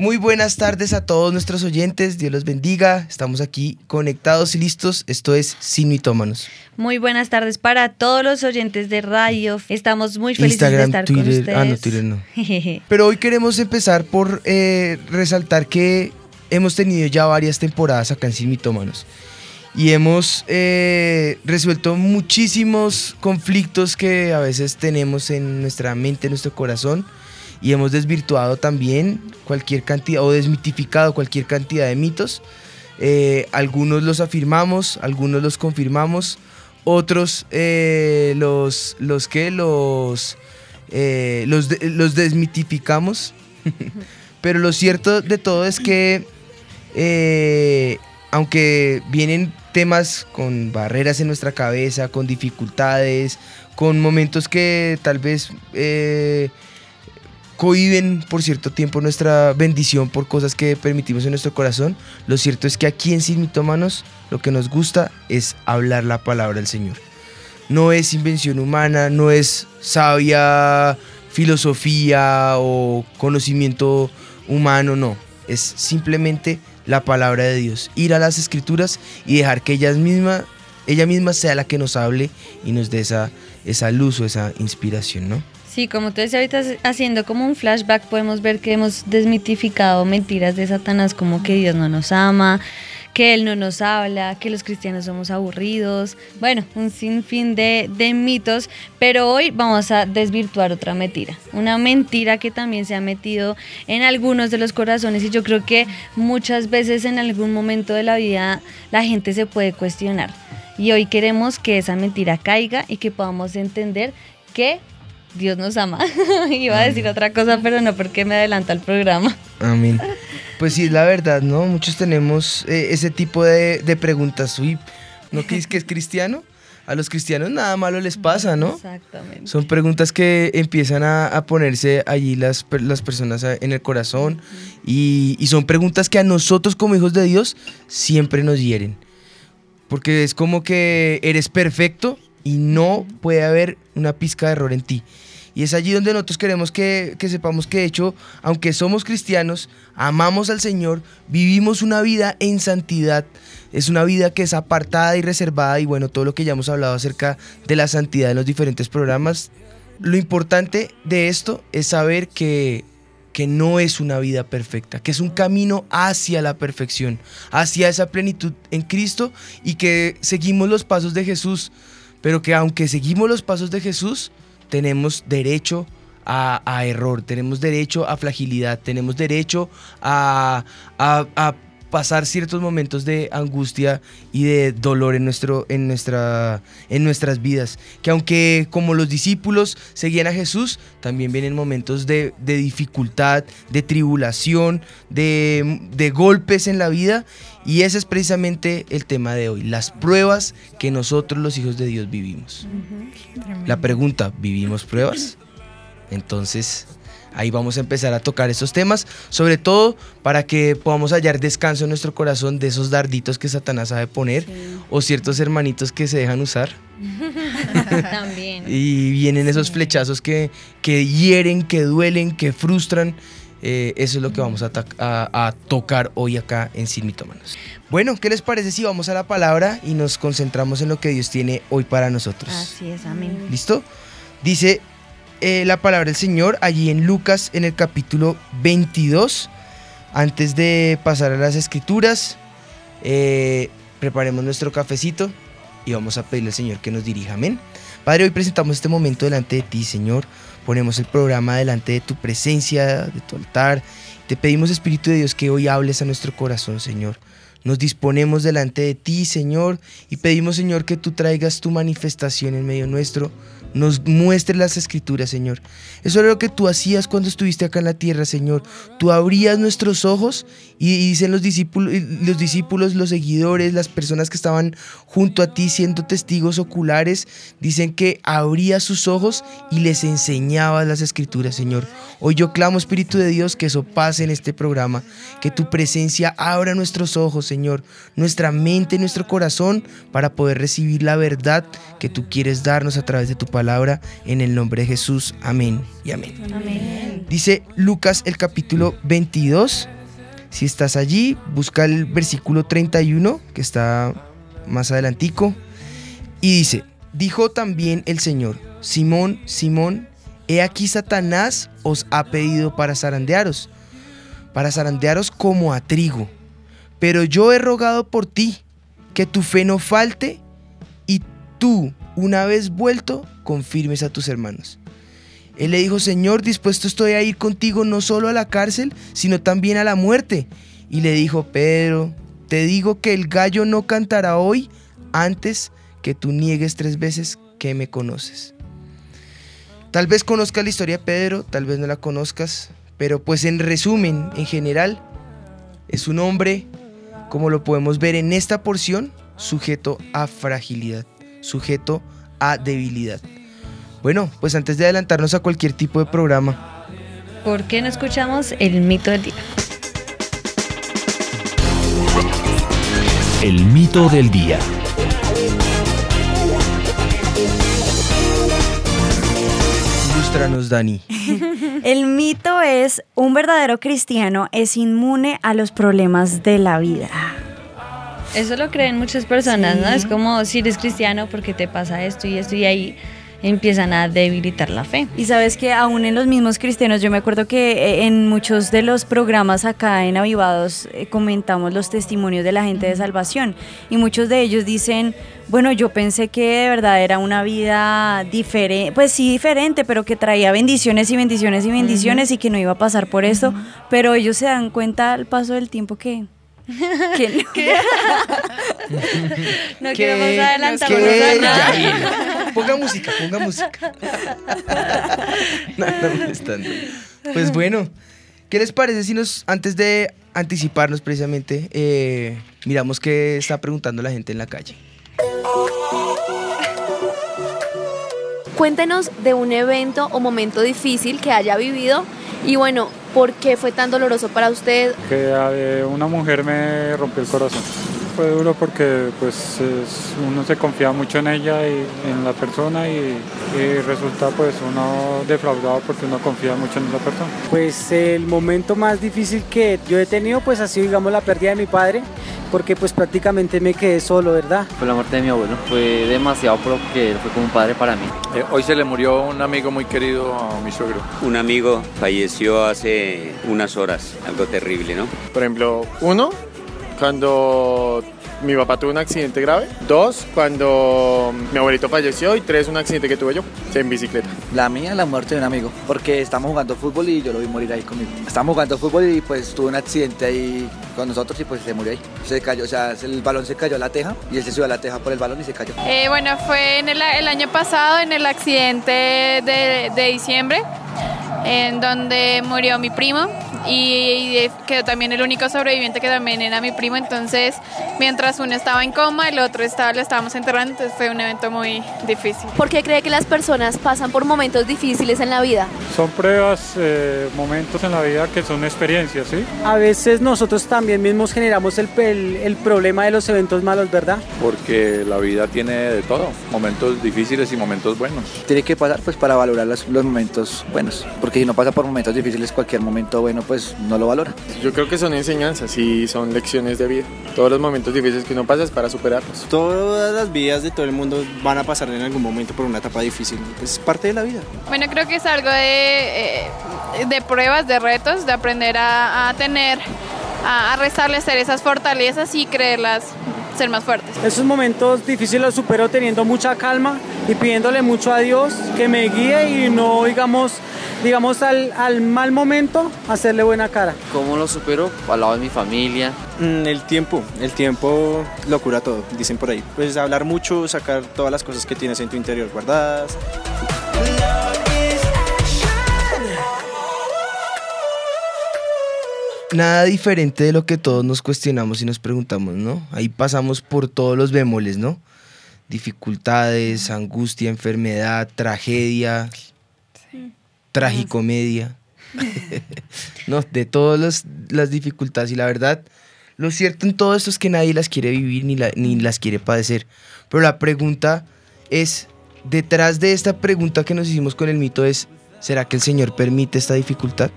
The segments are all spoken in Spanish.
Muy buenas tardes a todos nuestros oyentes, Dios los bendiga. Estamos aquí conectados y listos. Esto es Sin Mitómanos. Muy buenas tardes para todos los oyentes de radio. Estamos muy felices de estar con ustedes. Ah, no, Twitter no. Pero hoy queremos empezar por eh, resaltar que hemos tenido ya varias temporadas acá en Sin Mitómanos. Y hemos eh, resuelto muchísimos conflictos que a veces tenemos en nuestra mente, en nuestro corazón y hemos desvirtuado también cualquier cantidad o desmitificado cualquier cantidad de mitos. Eh, algunos los afirmamos, algunos los confirmamos, otros eh, los, los que los, eh, los, los, desmitificamos. Pero lo cierto de todo es que aunque vienen temas con barreras en nuestra cabeza, con dificultades, con momentos que tal vez cohiben por cierto tiempo nuestra bendición por cosas que permitimos en nuestro corazón, lo cierto es que aquí en Sin Mitómanos lo que nos gusta es hablar la palabra del Señor. No es invención humana, no es sabia filosofía o conocimiento humano, no. Es simplemente la palabra de Dios. Ir a las escrituras y dejar que ella misma, ella misma sea la que nos hable y nos dé esa, esa luz o esa inspiración, ¿no? Sí, como tú decías ahorita haciendo como un flashback podemos ver que hemos desmitificado mentiras de Satanás como que Dios no nos ama, que Él no nos habla, que los cristianos somos aburridos, bueno, un sinfín de, de mitos, pero hoy vamos a desvirtuar otra mentira, una mentira que también se ha metido en algunos de los corazones y yo creo que muchas veces en algún momento de la vida la gente se puede cuestionar. Y hoy queremos que esa mentira caiga y que podamos entender que Dios nos ama. Iba a decir otra cosa, pero no porque me adelanta el programa. Amén. Pues sí, es la verdad, ¿no? Muchos tenemos eh, ese tipo de, preguntas. Uy, ¿no crees que es cristiano? A los cristianos nada malo les pasa, ¿no? Exactamente. Son preguntas que empiezan a, ponerse allí las, las personas en el corazón y, y son preguntas que a nosotros como hijos de Dios siempre nos hieren. Porque es como que eres perfecto y no puede haber una pizca de error en ti. Y es allí donde nosotros queremos que, sepamos que de hecho, aunque somos cristianos, amamos al Señor, vivimos una vida en santidad. Es una vida que es apartada y reservada y bueno, todo lo que ya hemos hablado acerca de la santidad en los diferentes programas. Lo importante de esto es saber que, que no es una vida perfecta, que es un camino hacia la perfección, hacia esa plenitud en Cristo y que seguimos los pasos de Jesús pero que aunque seguimos los pasos de Jesús, tenemos derecho a, error, tenemos derecho a fragilidad, tenemos derecho a, pasar ciertos momentos de angustia y de dolor en, nuestro, en, nuestra, en nuestras vidas. Que aunque como los discípulos seguían a Jesús, también vienen momentos de, de dificultad, de tribulación, de, de golpes en la vida y ese es precisamente el tema de hoy, las pruebas que nosotros los hijos de Dios vivimos. La pregunta, ¿vivimos pruebas? Entonces, ahí vamos a empezar a tocar esos temas, sobre todo para que podamos hallar descanso en nuestro corazón de esos darditos que Satanás sabe poner o ciertos hermanitos que se dejan usar. También. y vienen esos flechazos que, que hieren, que duelen, que frustran eh, eso es lo que vamos a, tocar hoy acá en Sin Mitómanos. Bueno, ¿qué les parece si vamos a la palabra y nos concentramos en lo que Dios tiene hoy para nosotros? Así es, amén. ¿Listo? Dice eh, la palabra del Señor allí en Lucas en el capítulo 22. Antes de pasar a las escrituras, eh, preparemos nuestro cafecito y vamos a pedirle al Señor que nos dirija. Amén. Padre, hoy presentamos este momento delante de ti, Señor. Ponemos el programa delante de tu presencia, de tu altar. Te pedimos, Espíritu de Dios, que hoy hables a nuestro corazón, Señor. Nos disponemos delante de ti, Señor, y pedimos, Señor, que tú traigas tu manifestación en medio nuestro nos muestres las escrituras, Señor. Eso era lo que tú hacías cuando estuviste acá en la tierra, Señor. Tú abrías nuestros ojos y, dicen los discípulos, los discípulos, los seguidores, las personas que estaban junto a ti siendo testigos oculares, dicen que abrías sus ojos y les enseñabas las escrituras, Señor. Hoy yo clamo, Espíritu de Dios, que eso pase en este programa, que tu presencia abra nuestros ojos, Señor, nuestra mente, nuestro corazón, para poder recibir la verdad que tú quieres darnos a través de tu palabra, en el nombre de Jesús. Amén y amén. amén. Dice Lucas el capítulo 22. Si estás allí, busca el versículo 31, que está más adelantico, y dice, dijo también el Señor, Simón, Simón, he aquí Satanás os ha pedido para zarandearos, para zarandearos como a trigo, pero yo he rogado por ti, que tu fe no falte, y tú, una vez vuelto, confirmes a tus hermanos. Él le dijo, Señor, dispuesto estoy a ir contigo no solo a la cárcel, sino también a la muerte. Y le dijo, Pedro, te digo que el gallo no cantará hoy antes que tú niegues tres veces que me conoces. Tal vez conozcas la historia de Pedro, tal vez no la conozcas, pero pues en resumen, en general, es un hombre, como lo podemos ver en esta porción, sujeto a fragilidad, sujeto a debilidad. Bueno, pues antes de adelantarnos a cualquier tipo de programa. ¿Por qué no escuchamos el mito del día? El mito del día. Ilustranos, Dani. El mito es, un verdadero cristiano es inmune a los problemas de la vida. Eso lo creen muchas personas, ¿no? Es como si eres cristiano porque te pasa esto y esto y ahí empiezan a debilitar la fe. Y sabes que aún en los mismos cristianos, yo me acuerdo que eh, en muchos de los programas acá en Avivados eh, comentamos los testimonios de la gente de salvación. Y muchos de ellos dicen, bueno, yo pensé que de verdad era una vida diferente, pues sí diferente, pero que traía bendiciones y bendiciones y bendiciones y que no iba a pasar por esto, pero ellos se dan cuenta al paso del tiempo que ¿Qué? no quiero más adelantar. Ponga música, ponga música. no, no Pues bueno, ¿qué les parece si nos, antes de anticiparnos precisamente, eh, miramos qué está preguntando la gente en la calle? Cuéntenos de un evento o momento difícil que haya vivido y bueno, ¿Por qué fue tan doloroso para usted? Que una mujer me rompió el corazón. Fue duro porque pues uno se confía mucho en ella y en la persona y, resulta pues uno defraudado porque uno confía mucho en esa persona. Pues el momento más difícil que yo he tenido pues ha sido digamos la pérdida de mi padre porque pues prácticamente me quedé solo, ¿verdad? Fue la muerte de mi abuelo, fue demasiado porque él fue como un padre para mí. Eh, hoy se le murió un amigo muy querido a mi suegro. Un amigo falleció hace unas horas, algo terrible, ¿no? Por ejemplo, uno, cuando mi papá tuvo un accidente grave. Dos, cuando mi abuelito falleció. Y tres, un accidente que tuve yo en bicicleta. La mía, la muerte de un amigo. Porque estamos jugando fútbol y yo lo vi morir ahí conmigo. Estamos jugando fútbol y pues tuvo un accidente ahí con nosotros y pues se murió ahí. Se cayó, o sea, el balón se cayó a la teja y él se subió a la teja por el balón y se cayó. Eh, bueno, fue en el, año pasado en el accidente de, de diciembre en donde murió mi primo y quedó también el único sobreviviente que también era mi primo, entonces mientras uno estaba en coma, el otro estaba, lo estábamos enterrando, entonces fue un evento muy difícil. ¿Por qué cree que las personas pasan por momentos difíciles en la vida? Son pruebas, eh, momentos en la vida que son experiencias, ¿sí? A veces nosotros también mismos generamos el, el, problema de los eventos malos, ¿verdad? Porque la vida tiene de todo, momentos difíciles y momentos buenos. Tiene que pasar pues para valorar los, los momentos buenos, porque si no pasa por momentos difíciles, cualquier momento bueno pues no lo valora. Yo creo que son enseñanzas y son lecciones de vida. Todos los momentos difíciles que uno pasa es para superarlos. Todas las vidas de todo el mundo van a pasar en algún momento por una etapa difícil. Es parte de la vida. Bueno, creo que es algo de, eh, de pruebas, de retos, de aprender a, tener, a, a restablecer esas fortalezas y creerlas ser más fuertes. Esos momentos difíciles los supero teniendo mucha calma y pidiéndole mucho a Dios que me guíe y no, digamos, digamos, al, al, mal momento, hacerle buena cara. ¿Cómo lo supero? Al lado de mi familia, Mm, El tiempo, el tiempo lo cura todo, dicen por ahí. Pues hablar mucho, sacar todas las cosas que tienes en tu interior guardadas. Nada diferente de lo que todos nos cuestionamos y nos preguntamos, ¿no? Ahí pasamos por todos los bemoles, ¿no? Dificultades, angustia, enfermedad, tragedia, tragicomedia. no, de todas las, dificultades. Y la verdad, lo cierto en todo esto es que nadie las quiere vivir ni, la- ni las quiere padecer. Pero la pregunta es, detrás de esta pregunta que nos hicimos con el mito es, ¿será que el Señor permite esta dificultad?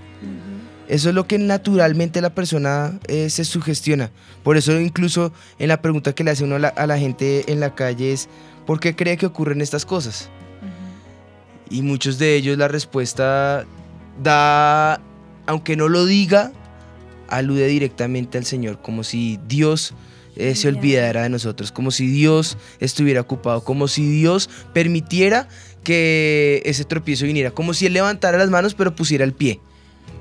Eso es lo que naturalmente la persona eh, se sugestiona. Por eso incluso en la pregunta que le hace uno a la, a la gente en la calle es, ¿por qué cree que ocurren estas cosas? Y muchos de ellos la respuesta da, aunque no lo diga, alude directamente al Señor, como si Dios eh, se olvidara. de nosotros, como si Dios estuviera ocupado, como si Dios permitiera que ese tropiezo viniera, como si Él levantara las manos pero pusiera el pie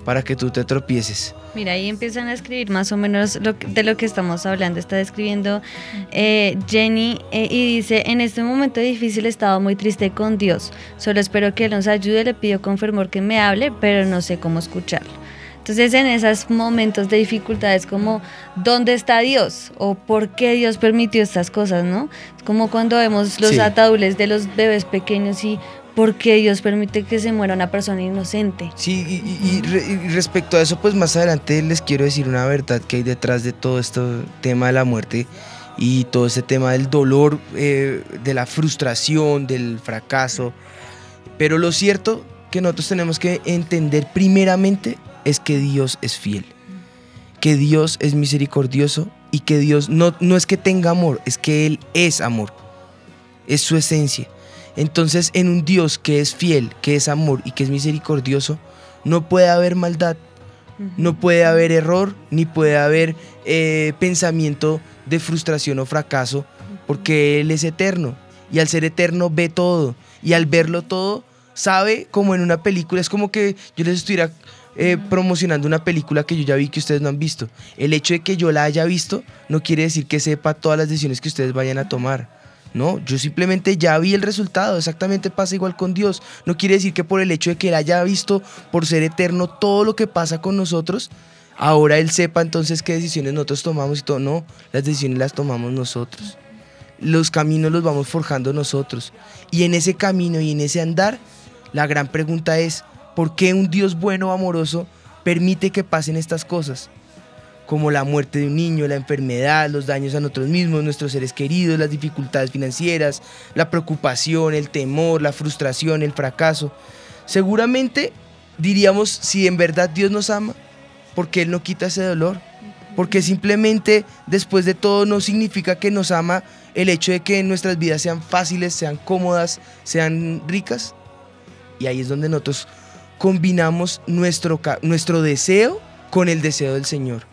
para que tú te tropieces. Mira, ahí empiezan a escribir más o menos lo que- de lo que estamos hablando. Está describiendo eh, Jenny eh, y dice, en este momento difícil estaba muy triste con Dios. Solo espero que Él nos ayude, le pido con fervor que me hable, pero no sé cómo escucharlo. Entonces en esos momentos de dificultades como ¿dónde está Dios? o ¿por qué Dios permitió estas cosas? ¿no? Es como cuando vemos los Sí. ataúdes de los bebés pequeños y ¿por qué Dios permite que se muera una persona inocente? Sí, y, y- y respecto a eso, pues más adelante les quiero decir una verdad que hay detrás de todo este tema de la muerte y todo este tema del dolor, eh, de la frustración, del fracaso. Pero lo cierto que nosotros tenemos que entender primeramente es que Dios es fiel, que Dios es misericordioso y que Dios no, no es que tenga amor, es que Él es amor, es su esencia. Entonces en un Dios que es fiel, que es amor y que es misericordioso, no puede haber maldad, no puede haber error, ni puede haber eh, pensamiento de frustración o fracaso, porque Él es eterno. Y al ser eterno ve todo. Y al verlo todo, sabe como en una película. Es como que yo les estuviera eh, promocionando una película que yo ya vi que ustedes no han visto. El hecho de que yo la haya visto no quiere decir que sepa todas las decisiones que ustedes vayan a tomar. No, yo simplemente ya vi el resultado, exactamente pasa igual con Dios. No quiere decir que por el hecho de que Él haya visto, por ser eterno, todo lo que pasa con nosotros, ahora Él sepa entonces qué decisiones nosotros tomamos y todo. No, las decisiones las tomamos nosotros. Los caminos los vamos forjando nosotros. Y en ese camino y en ese andar, la gran pregunta es, ¿por qué un Dios bueno, amoroso, permite que pasen estas cosas? Como la muerte de un niño, la enfermedad, los daños a nosotros mismos, nuestros seres queridos, las dificultades financieras, la preocupación, el temor, la frustración, el fracaso. Seguramente diríamos si en verdad Dios nos ama, porque Él no quita ese dolor, porque simplemente después de todo no significa que nos ama el hecho de que nuestras vidas sean fáciles, sean cómodas, sean ricas. Y ahí es donde nosotros combinamos nuestro, nuestro deseo con el deseo del Señor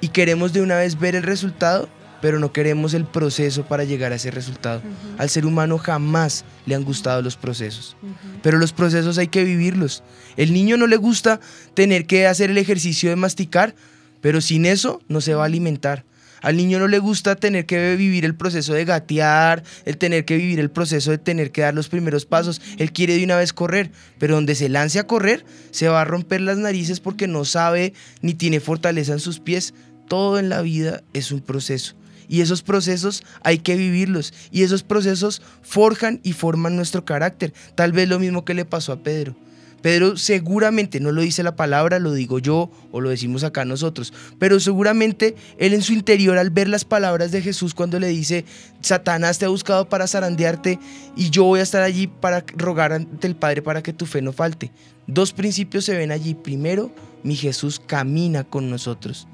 y queremos de una vez ver el resultado, pero no queremos el proceso para llegar a ese resultado. Al ser humano jamás le han gustado los procesos, pero los procesos hay que vivirlos. El niño no le gusta tener que hacer el ejercicio de masticar, pero sin eso no se va a alimentar. Al niño no le gusta tener que vivir el proceso de gatear, el tener que vivir el proceso de tener que dar los primeros pasos. Él quiere de una vez correr, pero donde se lance a correr, se va a romper las narices porque no sabe ni tiene fortaleza en sus pies. Todo en la vida es un proceso. Y esos procesos hay que vivirlos. Y esos procesos forjan y forman nuestro carácter. Tal vez lo mismo que le pasó a Pedro. Pedro seguramente, no lo dice la palabra, lo digo yo o lo decimos acá nosotros, pero seguramente él en su interior al ver las palabras de Jesús cuando le dice, Satanás te ha buscado para zarandearte y yo voy a estar allí para rogar ante el Padre para que tu fe no falte. Dos principios se ven allí. Primero, mi Jesús camina con nosotros.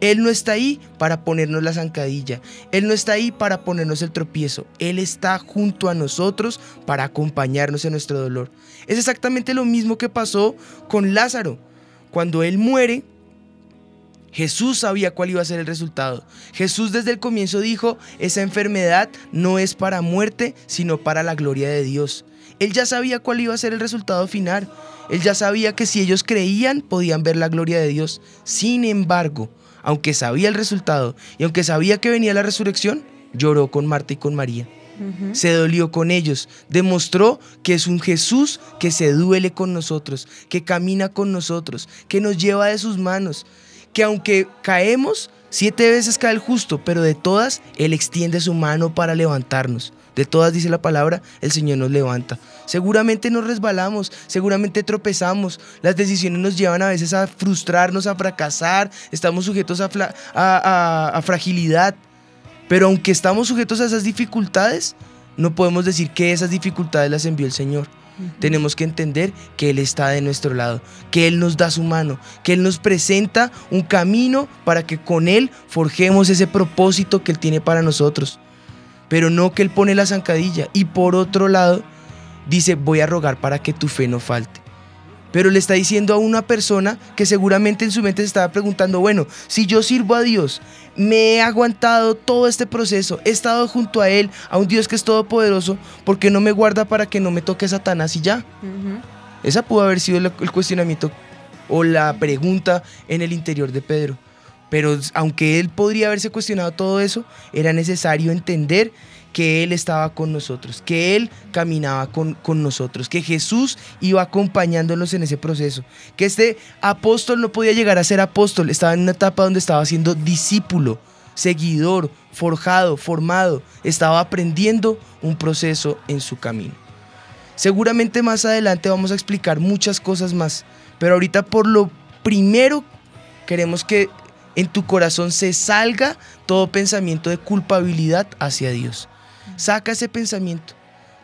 Él no está ahí para ponernos la zancadilla. Él no está ahí para ponernos el tropiezo. Él está junto a nosotros para acompañarnos en nuestro dolor. Es exactamente lo mismo que pasó con Lázaro. Cuando él muere, Jesús sabía cuál iba a ser el resultado. Jesús desde el comienzo dijo, esa enfermedad no es para muerte, sino para la gloria de Dios. Él ya sabía cuál iba a ser el resultado final. Él ya sabía que si ellos creían, podían ver la gloria de Dios. Sin embargo, aunque sabía el resultado y aunque sabía que venía la resurrección, lloró con Marta y con María. Se dolió con ellos, demostró que es un Jesús que se duele con nosotros, que camina con nosotros, que nos lleva de sus manos, que aunque caemos, siete veces cae el justo, pero de todas Él extiende su mano para levantarnos. De todas, dice la palabra, el Señor nos levanta. Seguramente nos resbalamos, seguramente tropezamos. Las decisiones nos llevan a veces a frustrarnos, a fracasar. Estamos sujetos a, fla- a- a- a fragilidad. Pero aunque estamos sujetos a esas dificultades, no podemos decir que esas dificultades las envió el Señor. Tenemos que entender que Él está de nuestro lado, que Él nos da su mano, que Él nos presenta un camino para que con Él forjemos ese propósito que Él tiene para nosotros. Pero no que Él pone la zancadilla. Y por otro lado, dice, voy a rogar para que tu fe no falte. Pero le está diciendo a una persona que seguramente en su mente se estaba preguntando, bueno, si yo sirvo a Dios, me he aguantado todo este proceso, he estado junto a Él, a un Dios que es todopoderoso, ¿por qué no me guarda para que no me toque Satanás y ya? Esa pudo haber sido el cuestionamiento o la pregunta en el interior de Pedro. Pero aunque él podría haberse cuestionado todo eso, era necesario entender que Él estaba con nosotros, que Él caminaba con, con nosotros, que Jesús iba acompañándonos en ese proceso, que este apóstol no podía llegar a ser apóstol, estaba en una etapa donde estaba siendo discípulo, seguidor, forjado, formado, estaba aprendiendo un proceso en su camino. Seguramente más adelante vamos a explicar muchas cosas más, pero ahorita por lo primero queremos que en tu corazón se salga todo pensamiento de culpabilidad hacia Dios. Saca ese pensamiento.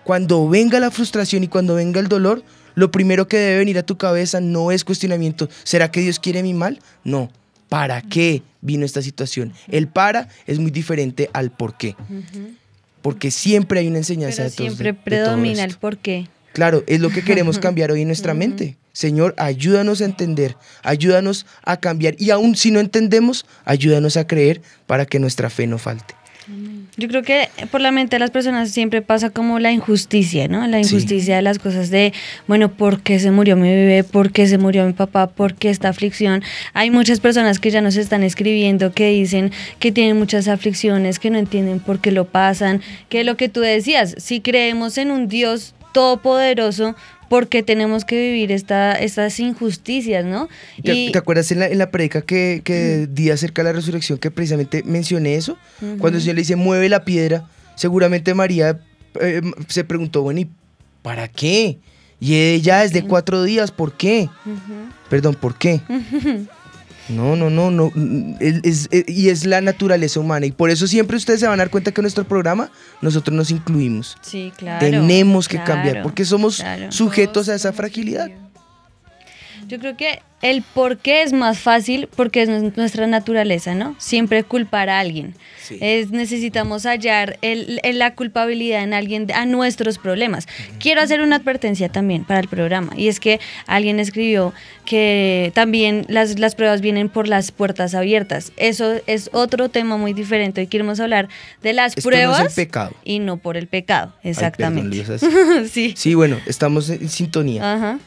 Cuando venga la frustración y cuando venga el dolor, lo primero que debe venir a tu cabeza no es cuestionamiento. ¿Será que Dios quiere mi mal? No. ¿Para qué vino esta situación? El para es muy diferente al por qué. Porque siempre hay una enseñanza Pero de todo siempre de todo predomina esto. el por qué. Claro, es lo que queremos cambiar hoy en nuestra mente. Señor, ayúdanos a entender, ayúdanos a cambiar y aún si no entendemos, ayúdanos a creer para que nuestra fe no falte. Yo creo que por la mente de las personas siempre pasa como la injusticia, ¿no? La injusticia de las cosas de, bueno, ¿por qué se murió mi bebé? ¿Por qué se murió mi papá? ¿Por qué esta aflicción? Hay muchas personas que ya nos están escribiendo que dicen que tienen muchas aflicciones, que no entienden por qué lo pasan, que lo que tú decías, si creemos en un Dios todopoderoso, ¿por qué tenemos que vivir esta, estas injusticias, no? ¿Te, te acuerdas en la, en la predica que, que di acerca de la resurrección que precisamente mencioné eso? Cuando el Señor le dice, mueve la piedra, seguramente María eh, se preguntó, bueno, ¿y para qué? Y ella es de cuatro días, ¿por qué? Perdón, ¿por qué? No, no, no, no. es- es- y es la naturaleza humana. Y por eso siempre ustedes se van a dar cuenta que en nuestro programa nosotros nos incluimos. Sí, claro. Tenemos que claro, cambiar porque somos claro. sujetos a esa fragilidad. Yo creo que el por qué es más fácil porque es nu- nuestra naturaleza, ¿no? Siempre culpar a alguien. Es, necesitamos hallar el- el- la culpabilidad en alguien a nuestros problemas. Quiero hacer una advertencia también para el programa y es que alguien escribió que también las, las pruebas vienen por las puertas abiertas. Eso es otro tema muy diferente. Hoy queremos hablar de las Esto no es el pruebas pecado. y no por el pecado. Ay, Exactamente. perdón, sí. Sí, bueno, estamos en sintonía. Ajá.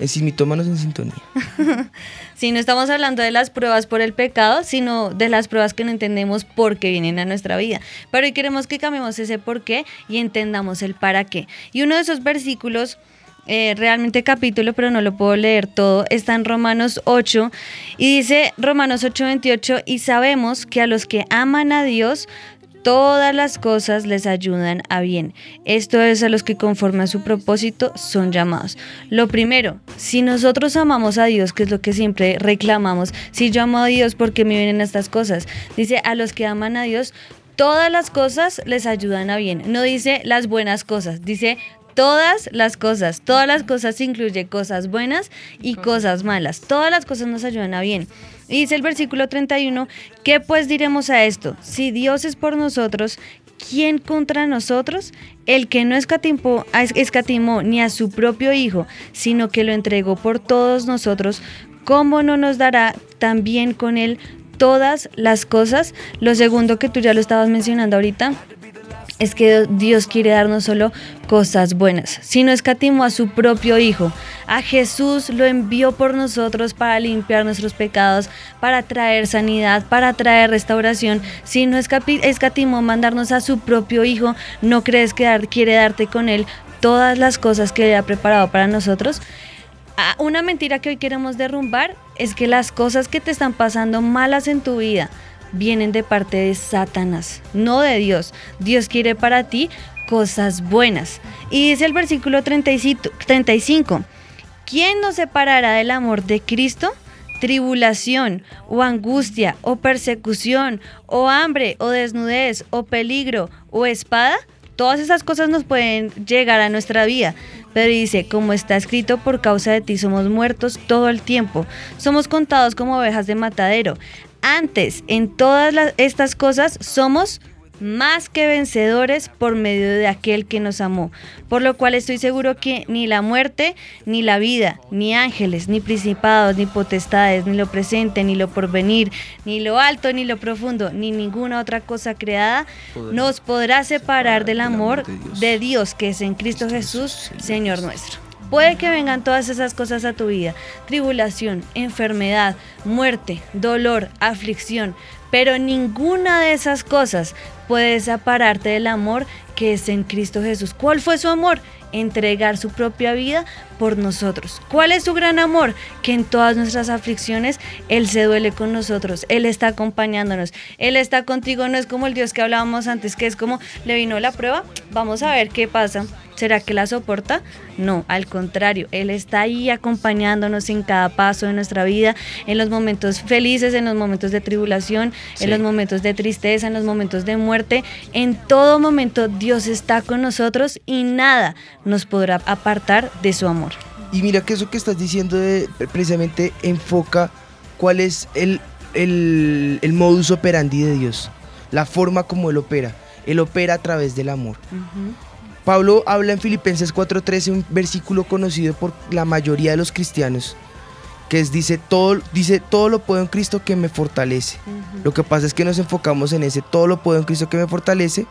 En Simitómanos en sintonía. Sí, no estamos hablando de las pruebas por el pecado, sino de las pruebas que no entendemos por qué vienen a nuestra vida. Pero hoy queremos que cambiemos ese por qué y entendamos el para qué. Y uno de esos versículos, eh, realmente capítulo, pero no lo puedo leer todo, está en Romanos 8 y dice Romanos 8, 28, y sabemos que a los que aman a Dios, Todas las cosas les ayudan a bien. Esto es a los que conforme a su propósito son llamados. Lo primero, si nosotros amamos a Dios, que es lo que siempre reclamamos, si yo amo a Dios, ¿por qué me vienen estas cosas? Dice, a los que aman a Dios, todas las cosas les ayudan a bien. No dice las buenas cosas, dice todas las cosas. Todas las cosas incluye cosas buenas y cosas malas. Todas las cosas nos ayudan a bien. Y dice el versículo 31, ¿qué pues diremos a esto? Si Dios es por nosotros, ¿quién contra nosotros? El que no escatimó, escatimó ni a su propio Hijo, sino que lo entregó por todos nosotros, ¿cómo no nos dará también con él todas las cosas? Lo segundo que tú ya lo estabas mencionando ahorita, es que Dios quiere darnos solo cosas buenas, sino escatimó a su propio Hijo. A Jesús lo envió por nosotros para limpiar nuestros pecados, para traer sanidad, para traer restauración. Si no escatimó mandarnos a su propio Hijo, ¿no crees que quiere darte con Él todas las cosas que Él ha preparado para nosotros? Ah, una mentira que hoy queremos derrumbar es que las cosas que te están pasando malas en tu vida, vienen de parte de Satanás, no de Dios. Dios quiere para ti cosas buenas. Y dice el versículo 35, ¿quién nos separará del amor de Cristo? Tribulación o angustia o persecución o hambre o desnudez o peligro o espada. Todas esas cosas nos pueden llegar a nuestra vida. Pero dice, como está escrito, por causa de ti somos muertos todo el tiempo. Somos contados como ovejas de matadero. Antes, en todas estas cosas, somos más que vencedores por medio de aquel que nos amó. Por lo cual estoy seguro que ni la muerte, ni la vida, ni ángeles, ni principados, ni potestades, ni lo presente, ni lo porvenir, ni lo alto, ni lo profundo, ni ninguna otra cosa creada nos podrá separar del amor de Dios que es en Cristo Jesús, Señor nuestro. Puede que vengan todas esas cosas a tu vida, tribulación, enfermedad, muerte, dolor, aflicción, pero ninguna de esas cosas puede separarte del amor que es en Cristo Jesús. ¿Cuál fue su amor? Entregar su propia vida por nosotros. ¿Cuál es su gran amor? Que en todas nuestras aflicciones Él se duele con nosotros, Él está acompañándonos, Él está contigo, no es como el Dios que hablábamos antes, que es como le vino la prueba, vamos a ver qué pasa. ¿Será que la soporta? No, al contrario, Él está ahí acompañándonos en cada paso de nuestra vida, en los momentos felices, en los momentos de tribulación, en los momentos de tristeza, en los momentos de muerte. En todo momento Dios está con nosotros y nada nos podrá apartar de su amor. Y mira que eso que estás diciendo precisamente enfoca cuál es el, el, modus operandi de Dios, la forma como Él opera. Él opera a través del amor. Pablo habla en Filipenses 4:13, un versículo conocido por la mayoría de los cristianos, que es, dice, todo, dice, todo lo puedo en Cristo que me fortalece. Lo que pasa es que nos enfocamos en ese, todo lo puedo en Cristo que me fortalece,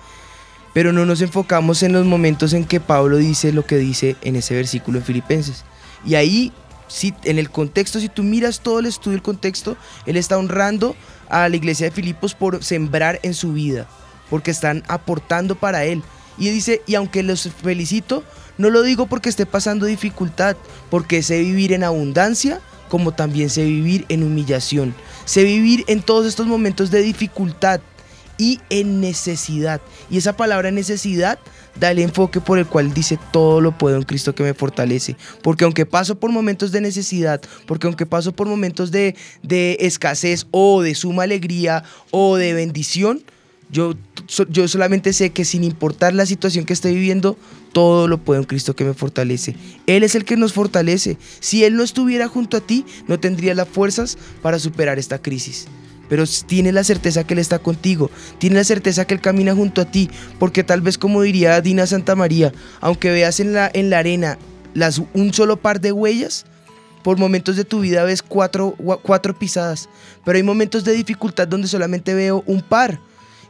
pero no nos enfocamos en los momentos en que Pablo dice lo que dice en ese versículo en Filipenses. Y ahí, si, en el contexto, si tú miras todo el estudio, el contexto, él está honrando a la iglesia de Filipos por sembrar en su vida, porque están aportando para él. Y dice, y aunque los felicito, no lo digo porque esté pasando dificultad, porque sé vivir en abundancia, como también sé vivir en humillación. Sé vivir en todos estos momentos de dificultad y en necesidad. Y esa palabra necesidad da el enfoque por el cual dice todo lo puedo en Cristo que me fortalece. Porque aunque paso por momentos de necesidad, porque aunque paso por momentos de, de escasez o de suma alegría o de bendición, yo, yo solamente sé que sin importar la situación que esté viviendo, todo lo puedo en Cristo que me fortalece. Él es el que nos fortalece. Si Él no estuviera junto a ti, no tendría las fuerzas para superar esta crisis. Pero tiene la certeza que Él está contigo, tiene la certeza que Él camina junto a ti, porque tal vez como diría Dina Santa María, aunque veas en la, en la arena las, un solo par de huellas, por momentos de tu vida ves cuatro, cuatro pisadas, pero hay momentos de dificultad donde solamente veo un par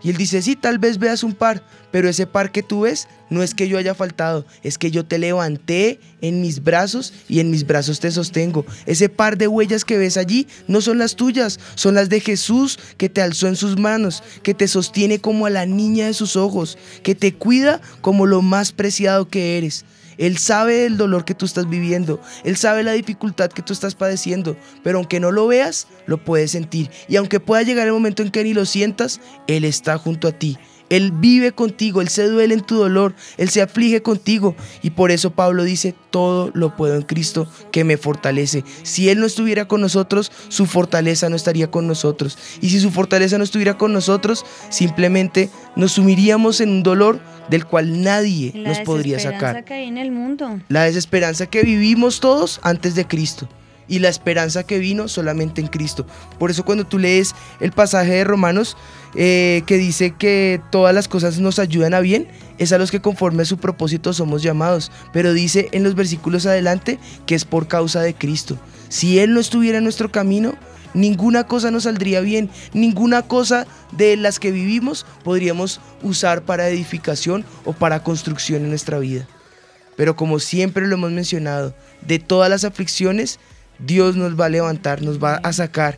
y él dice, sí, tal vez veas un par, pero ese par que tú ves no es que yo haya faltado, es que yo te levanté en mis brazos y en mis brazos te sostengo. Ese par de huellas que ves allí no son las tuyas, son las de Jesús que te alzó en sus manos, que te sostiene como a la niña de sus ojos, que te cuida como lo más preciado que eres. Él sabe el dolor que tú estás viviendo, Él sabe la dificultad que tú estás padeciendo, pero aunque no lo veas, lo puedes sentir. Y aunque pueda llegar el momento en que ni lo sientas, Él está junto a ti. Él vive contigo, Él se duele en tu dolor, Él se aflige contigo. Y por eso Pablo dice, todo lo puedo en Cristo que me fortalece. Si Él no estuviera con nosotros, su fortaleza no estaría con nosotros. Y si su fortaleza no estuviera con nosotros, simplemente nos sumiríamos en un dolor del cual nadie nos podría sacar. Que hay en el mundo. La desesperanza que vivimos todos antes de Cristo y la esperanza que vino solamente en Cristo. Por eso cuando tú lees el pasaje de Romanos eh, que dice que todas las cosas nos ayudan a bien, es a los que conforme a su propósito somos llamados. Pero dice en los versículos adelante que es por causa de Cristo. Si Él no estuviera en nuestro camino, ninguna cosa nos saldría bien, ninguna cosa de las que vivimos podríamos usar para edificación o para construcción en nuestra vida. Pero como siempre lo hemos mencionado, de todas las aflicciones, Dios nos va a levantar, nos va a sacar,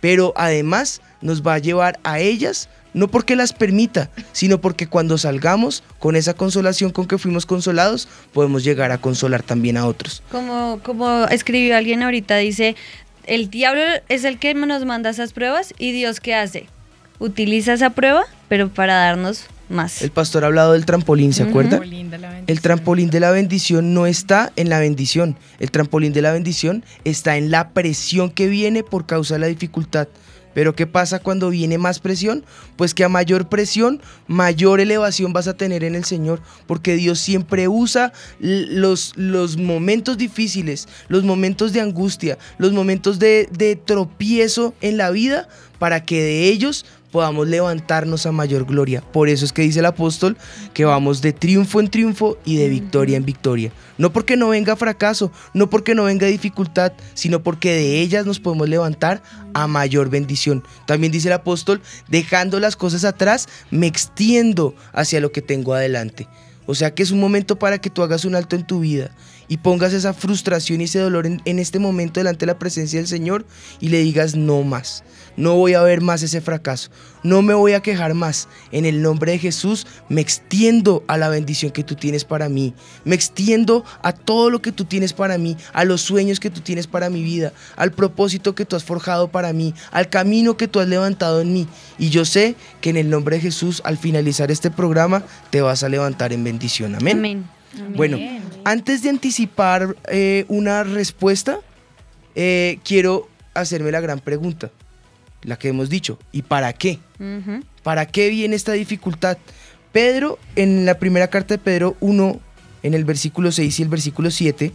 pero además nos va a llevar a ellas, no porque las permita, sino porque cuando salgamos con esa consolación con que fuimos consolados, podemos llegar a consolar también a otros. Como, como escribió alguien ahorita, dice, el diablo es el que nos manda esas pruebas y Dios qué hace? Utiliza esa prueba, pero para darnos más. El pastor ha hablado del trampolín, ¿se acuerda? Trampolín de la El trampolín de la bendición no está en la bendición. El trampolín de la bendición está en la presión que viene por causa de la dificultad. Pero ¿qué pasa cuando viene más presión? Pues que a mayor presión, mayor elevación vas a tener en el Señor, porque Dios siempre usa los, los momentos difíciles, los momentos de angustia, los momentos de, de tropiezo en la vida, para que de ellos podamos levantarnos a mayor gloria. Por eso es que dice el apóstol que vamos de triunfo en triunfo y de victoria en victoria. No porque no venga fracaso, no porque no venga dificultad, sino porque de ellas nos podemos levantar a mayor bendición. También dice el apóstol, dejando las cosas atrás, me extiendo hacia lo que tengo adelante. O sea que es un momento para que tú hagas un alto en tu vida y pongas esa frustración y ese dolor en, en este momento delante de la presencia del Señor y le digas no más. No voy a ver más ese fracaso. No me voy a quejar más. En el nombre de Jesús me extiendo a la bendición que tú tienes para mí. Me extiendo a todo lo que tú tienes para mí, a los sueños que tú tienes para mi vida, al propósito que tú has forjado para mí, al camino que tú has levantado en mí. Y yo sé que en el nombre de Jesús, al finalizar este programa, te vas a levantar en bendición. Amén. Amén. Bueno, antes de anticipar eh, una respuesta, eh, quiero hacerme la gran pregunta, la que hemos dicho, ¿y para qué? ¿Para qué viene esta dificultad? Pedro, en la primera carta de Pedro 1, en el versículo 6 y el versículo 7,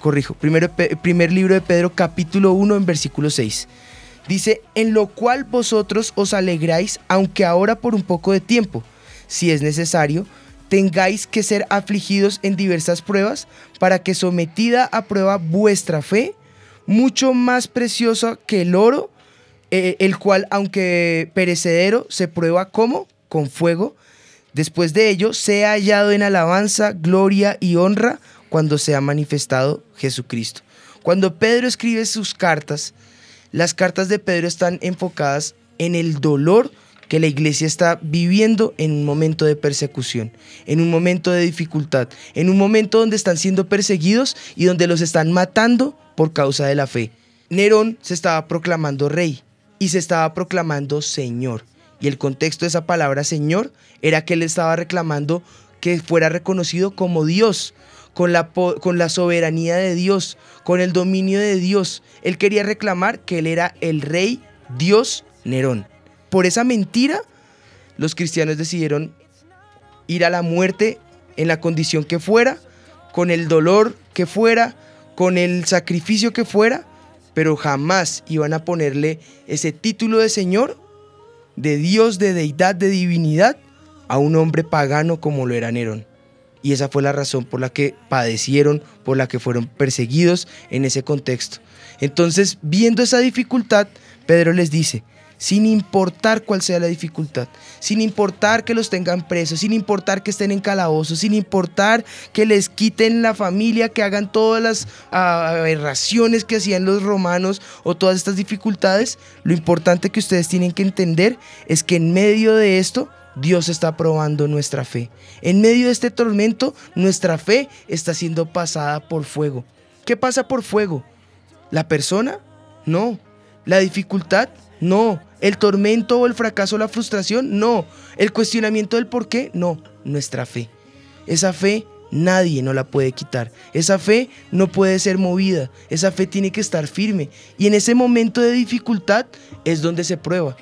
corrijo, primero, primer libro de Pedro, capítulo 1, en versículo 6. Dice, en lo cual vosotros os alegráis, aunque ahora por un poco de tiempo, si es necesario, tengáis que ser afligidos en diversas pruebas, para que sometida a prueba vuestra fe, mucho más preciosa que el oro, eh, el cual, aunque perecedero, se prueba como con fuego, después de ello sea hallado en alabanza, gloria y honra cuando sea manifestado Jesucristo. Cuando Pedro escribe sus cartas, las cartas de Pedro están enfocadas en el dolor que la iglesia está viviendo en un momento de persecución, en un momento de dificultad, en un momento donde están siendo perseguidos y donde los están matando por causa de la fe. Nerón se estaba proclamando rey y se estaba proclamando señor. Y el contexto de esa palabra señor era que él estaba reclamando que fuera reconocido como Dios, con la, con la soberanía de Dios, con el dominio de Dios. Él quería reclamar que él era el rey Dios Nerón. Por esa mentira, los cristianos decidieron ir a la muerte en la condición que fuera, con el dolor que fuera, con el sacrificio que fuera, pero jamás iban a ponerle ese título de Señor, de Dios, de deidad, de divinidad, a un hombre pagano como lo era Nerón. Y esa fue la razón por la que padecieron, por la que fueron perseguidos en ese contexto. Entonces, viendo esa dificultad, Pedro les dice, sin importar cuál sea la dificultad, sin importar que los tengan presos, sin importar que estén en calabozos, sin importar que les quiten la familia, que hagan todas las ah, aberraciones que hacían los romanos o todas estas dificultades, lo importante que ustedes tienen que entender es que en medio de esto Dios está probando nuestra fe. En medio de este tormento, nuestra fe está siendo pasada por fuego. ¿Qué pasa por fuego? ¿La persona? No. ¿La dificultad? No. ¿El tormento o el fracaso o la frustración? No. ¿El cuestionamiento del por qué? No. Nuestra fe. Esa fe nadie no la puede quitar. Esa fe no puede ser movida. Esa fe tiene que estar firme. Y en ese momento de dificultad es donde se prueba.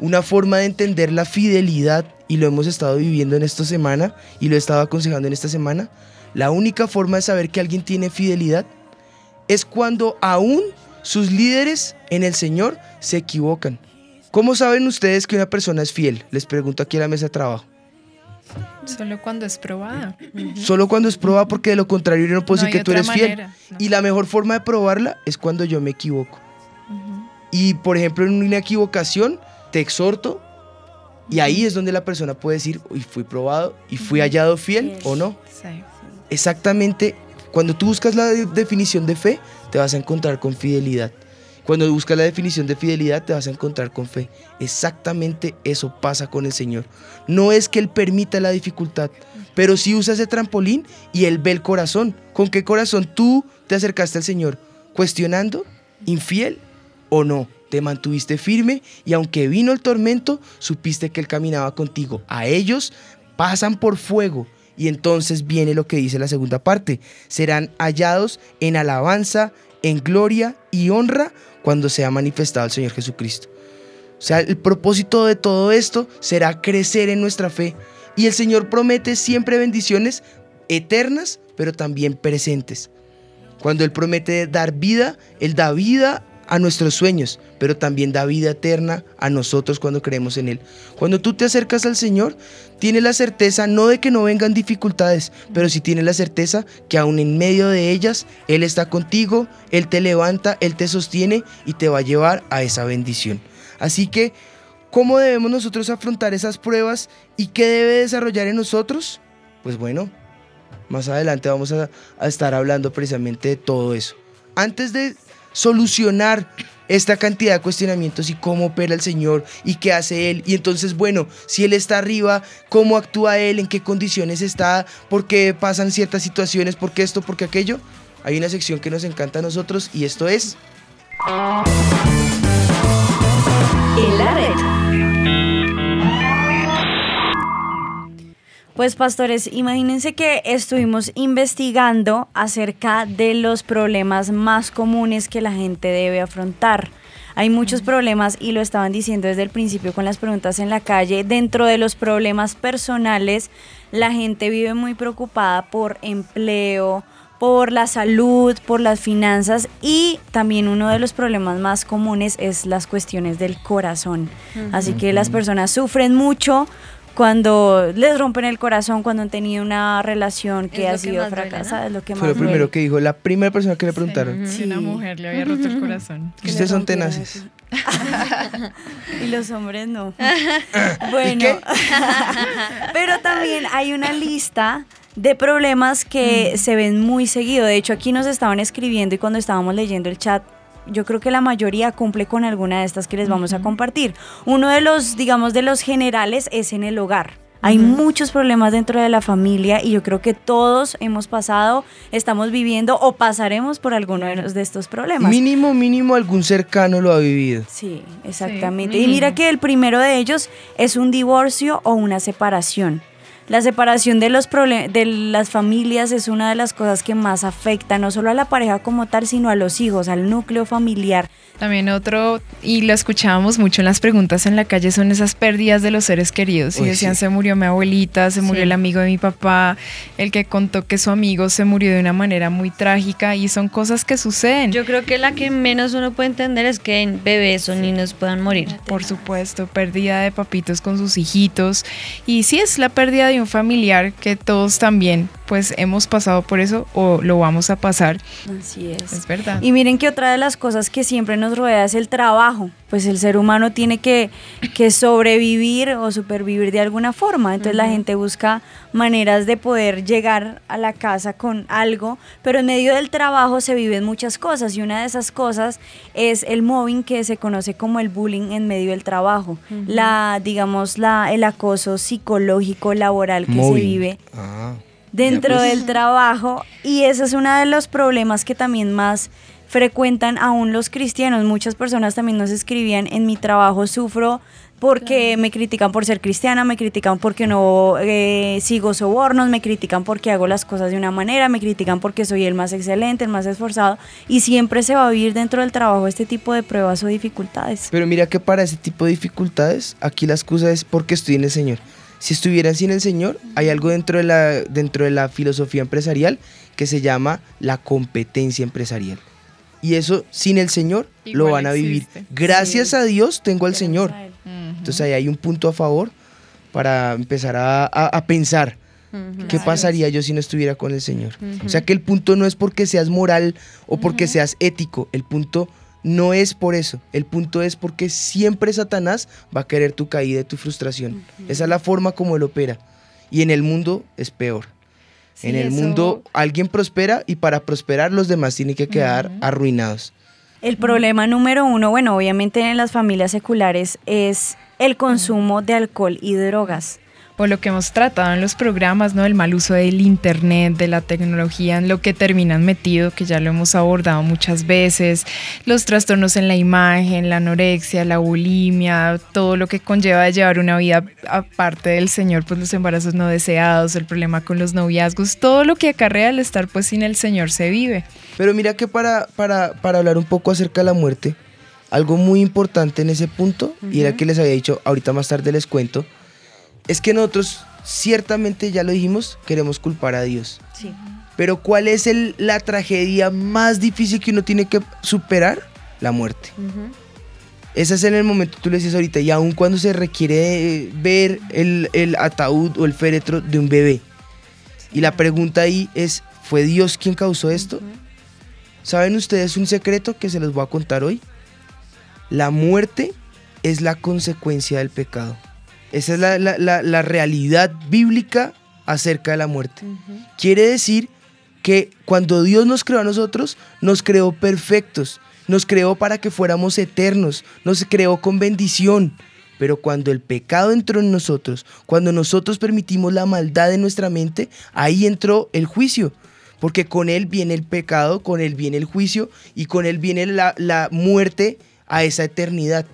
Una forma de entender la fidelidad, y lo hemos estado viviendo en esta semana, y lo he estado aconsejando en esta semana, la única forma de saber que alguien tiene fidelidad es cuando aún sus líderes en el Señor se equivocan. ¿Cómo saben ustedes que una persona es fiel? Les pregunto aquí a la mesa de trabajo. Solo cuando es probada. Solo cuando es prueba, porque de lo contrario yo no puedo No decir que tú eres fiel. Y la mejor forma de probarla es cuando yo me equivoco. y por ejemplo en una equivocación te exhorto y ahí es donde la persona puede decir, y fui probado y fui hallado fiel o no. Sí. Exactamente, cuando tú buscas la de- definición de fe, te vas a encontrar con fidelidad. Cuando buscas la definición de fidelidad, te vas a encontrar con fe. Exactamente eso pasa con el Señor. No es que Él permita la dificultad, pero sí usa ese trampolín y Él ve el corazón. ¿Con qué corazón tú te acercaste al Señor? ¿Cuestionando? ¿Infiel o no? Te mantuviste firme y aunque vino el tormento, supiste que Él caminaba contigo. A ellos pasan por fuego. Y entonces viene lo que dice la segunda parte. Serán hallados en alabanza, en gloria y honra cuando sea manifestado el Señor Jesucristo. O sea, el propósito de todo esto será crecer en nuestra fe. Y el Señor promete siempre bendiciones eternas, pero también presentes. Cuando Él promete dar vida, Él da vida a nuestros sueños, pero también da vida eterna a nosotros cuando creemos en Él. Cuando tú te acercas al Señor, tienes la certeza no de que no vengan dificultades, pero sí tienes la certeza que aún en medio de ellas, Él está contigo, Él te levanta, Él te sostiene y te va a llevar a esa bendición. Así que, ¿cómo debemos nosotros afrontar esas pruebas y qué debe desarrollar en nosotros? Pues bueno, más adelante vamos a, a estar hablando precisamente de todo eso. Antes de solucionar esta cantidad de cuestionamientos y cómo opera el Señor y qué hace Él. Y entonces, bueno, si Él está arriba, ¿cómo actúa Él? ¿En qué condiciones está? ¿Por qué pasan ciertas situaciones? ¿Por qué esto? ¿Por qué aquello? Hay una sección que nos encanta a nosotros y esto es... En la. Pues pastores, imagínense que estuvimos investigando acerca de los problemas más comunes que la gente debe afrontar. Hay muchos problemas y lo estaban diciendo desde el principio con las preguntas en la calle. Dentro de los problemas personales, la gente vive muy preocupada por empleo, por la salud, por las finanzas y también uno de los problemas más comunes es las cuestiones del corazón. Así que las personas sufren mucho cuando les rompen el corazón, cuando han tenido una relación que Es ha que sido duele, ¿no? fracasada, es lo que Fue más lo primero duele. que dijo la primera persona que le preguntaron. Si una mujer le había roto el corazón. Que Ustedes son tenaces. y los hombres no. bueno, pero también hay una lista de problemas que se ven muy seguido. De hecho, aquí nos estaban escribiendo y cuando estábamos leyendo el chat, yo creo que la mayoría cumple con alguna de estas que les vamos a compartir. Uno de los, digamos, de los generales es en el hogar. Hay muchos problemas dentro de la familia y yo creo que todos hemos pasado, estamos viviendo o pasaremos por alguno de los- de estos problemas. Mínimo, mínimo algún cercano lo ha vivido. Sí, exactamente. y mira que el primero de ellos es un divorcio o una separación. La separación de, los de las familias es una de las cosas que más afecta no solo a la pareja como tal, sino a los hijos, al núcleo familiar. También otro, y lo escuchábamos mucho en las preguntas en la calle, son esas pérdidas de los seres queridos. Y Uy, decían, sí. se murió mi abuelita, se murió Sí. el amigo de mi papá, el que contó que su amigo se murió de una manera muy trágica, y son cosas que suceden. Yo creo que la que menos uno puede entender es que en bebés o niños puedan morir. Por supuesto, pérdida de papitos con sus hijitos. Y sí es la pérdida de un familiar que todos también pues hemos pasado por eso o lo vamos a pasar. Así es. Es verdad. Y miren que otra de las cosas que siempre nos rodea es el trabajo. Pues el ser humano tiene que, que sobrevivir o supervivir de alguna forma. Entonces la gente busca maneras de poder llegar a la casa con algo, pero en medio del trabajo se viven muchas cosas y una de esas cosas es el mobbing que se conoce como el bullying en medio del trabajo. La, digamos, la, el acoso psicológico, laboral que se vive Ah. Dentro Ya, pues. del trabajo y ese es uno de los problemas que también más frecuentan aún los cristianos. Muchas personas también nos escribían, en mi trabajo sufro porque me critican por ser cristiana, me critican porque no eh, sigo sobornos, me critican porque hago las cosas de una manera, me critican porque soy el más excelente, el más esforzado y siempre se va a vivir dentro del trabajo este tipo de pruebas o dificultades. Pero mira que para ese tipo de dificultades, aquí la excusa es porque estoy en el Señor. Si estuvieran sin el Señor, hay algo dentro de la, dentro de la filosofía empresarial que se llama la competencia empresarial. Y eso sin el Señor lo Igual van a vivir. existe. Gracias Sí. a Dios tengo al Señor. Entonces ahí hay un punto a favor para empezar a, a- a pensar. ¿Qué pasaría yo si no estuviera con el Señor? Ujú. O sea que el punto no es porque seas moral o porque seas ético, el punto no es por eso. El punto es porque siempre Satanás va a querer tu caída y tu frustración. Esa es la forma como él opera. Y en el mundo es peor. Sí, en el eso- mundo alguien prospera y para prosperar los demás tienen que quedar arruinados. El problema número uno, bueno, obviamente en las familias seculares es el consumo de alcohol y drogas. O lo que hemos tratado en los programas, ¿no? El mal uso del internet, de la tecnología, en lo que terminan metido, que ya lo hemos abordado muchas veces, los trastornos en la imagen, la anorexia, la bulimia, todo lo que conlleva de llevar una vida aparte del Señor, pues los embarazos no deseados, el problema con los noviazgos, todo lo que acarrea el estar pues sin el Señor se vive. Pero mira que para, para, para hablar un poco acerca de la muerte, algo muy importante en ese punto, y era que les había dicho, ahorita más tarde les cuento, es que nosotros ciertamente, ya lo dijimos, queremos culpar a Dios. Sí. Pero ¿cuál es el- la tragedia más difícil que uno tiene que superar? La muerte. Ese es en el momento, tú le dices ahorita, y aun cuando se requiere eh, ver el, el ataúd o el féretro de un bebé. Y la pregunta ahí es, ¿fue Dios quien causó esto? ¿Saben ustedes un secreto que se los voy a contar hoy? La muerte es la consecuencia del pecado. Esa es la, la- la- la realidad bíblica acerca de la muerte. Quiere decir que cuando Dios nos creó a nosotros, nos creó perfectos, nos creó para que fuéramos eternos, nos creó con bendición. Pero cuando el pecado entró en nosotros, cuando nosotros permitimos la maldad en nuestra mente, ahí entró el juicio. Porque con él viene el pecado, con él viene el juicio y con él viene la, la muerte a esa eternidad.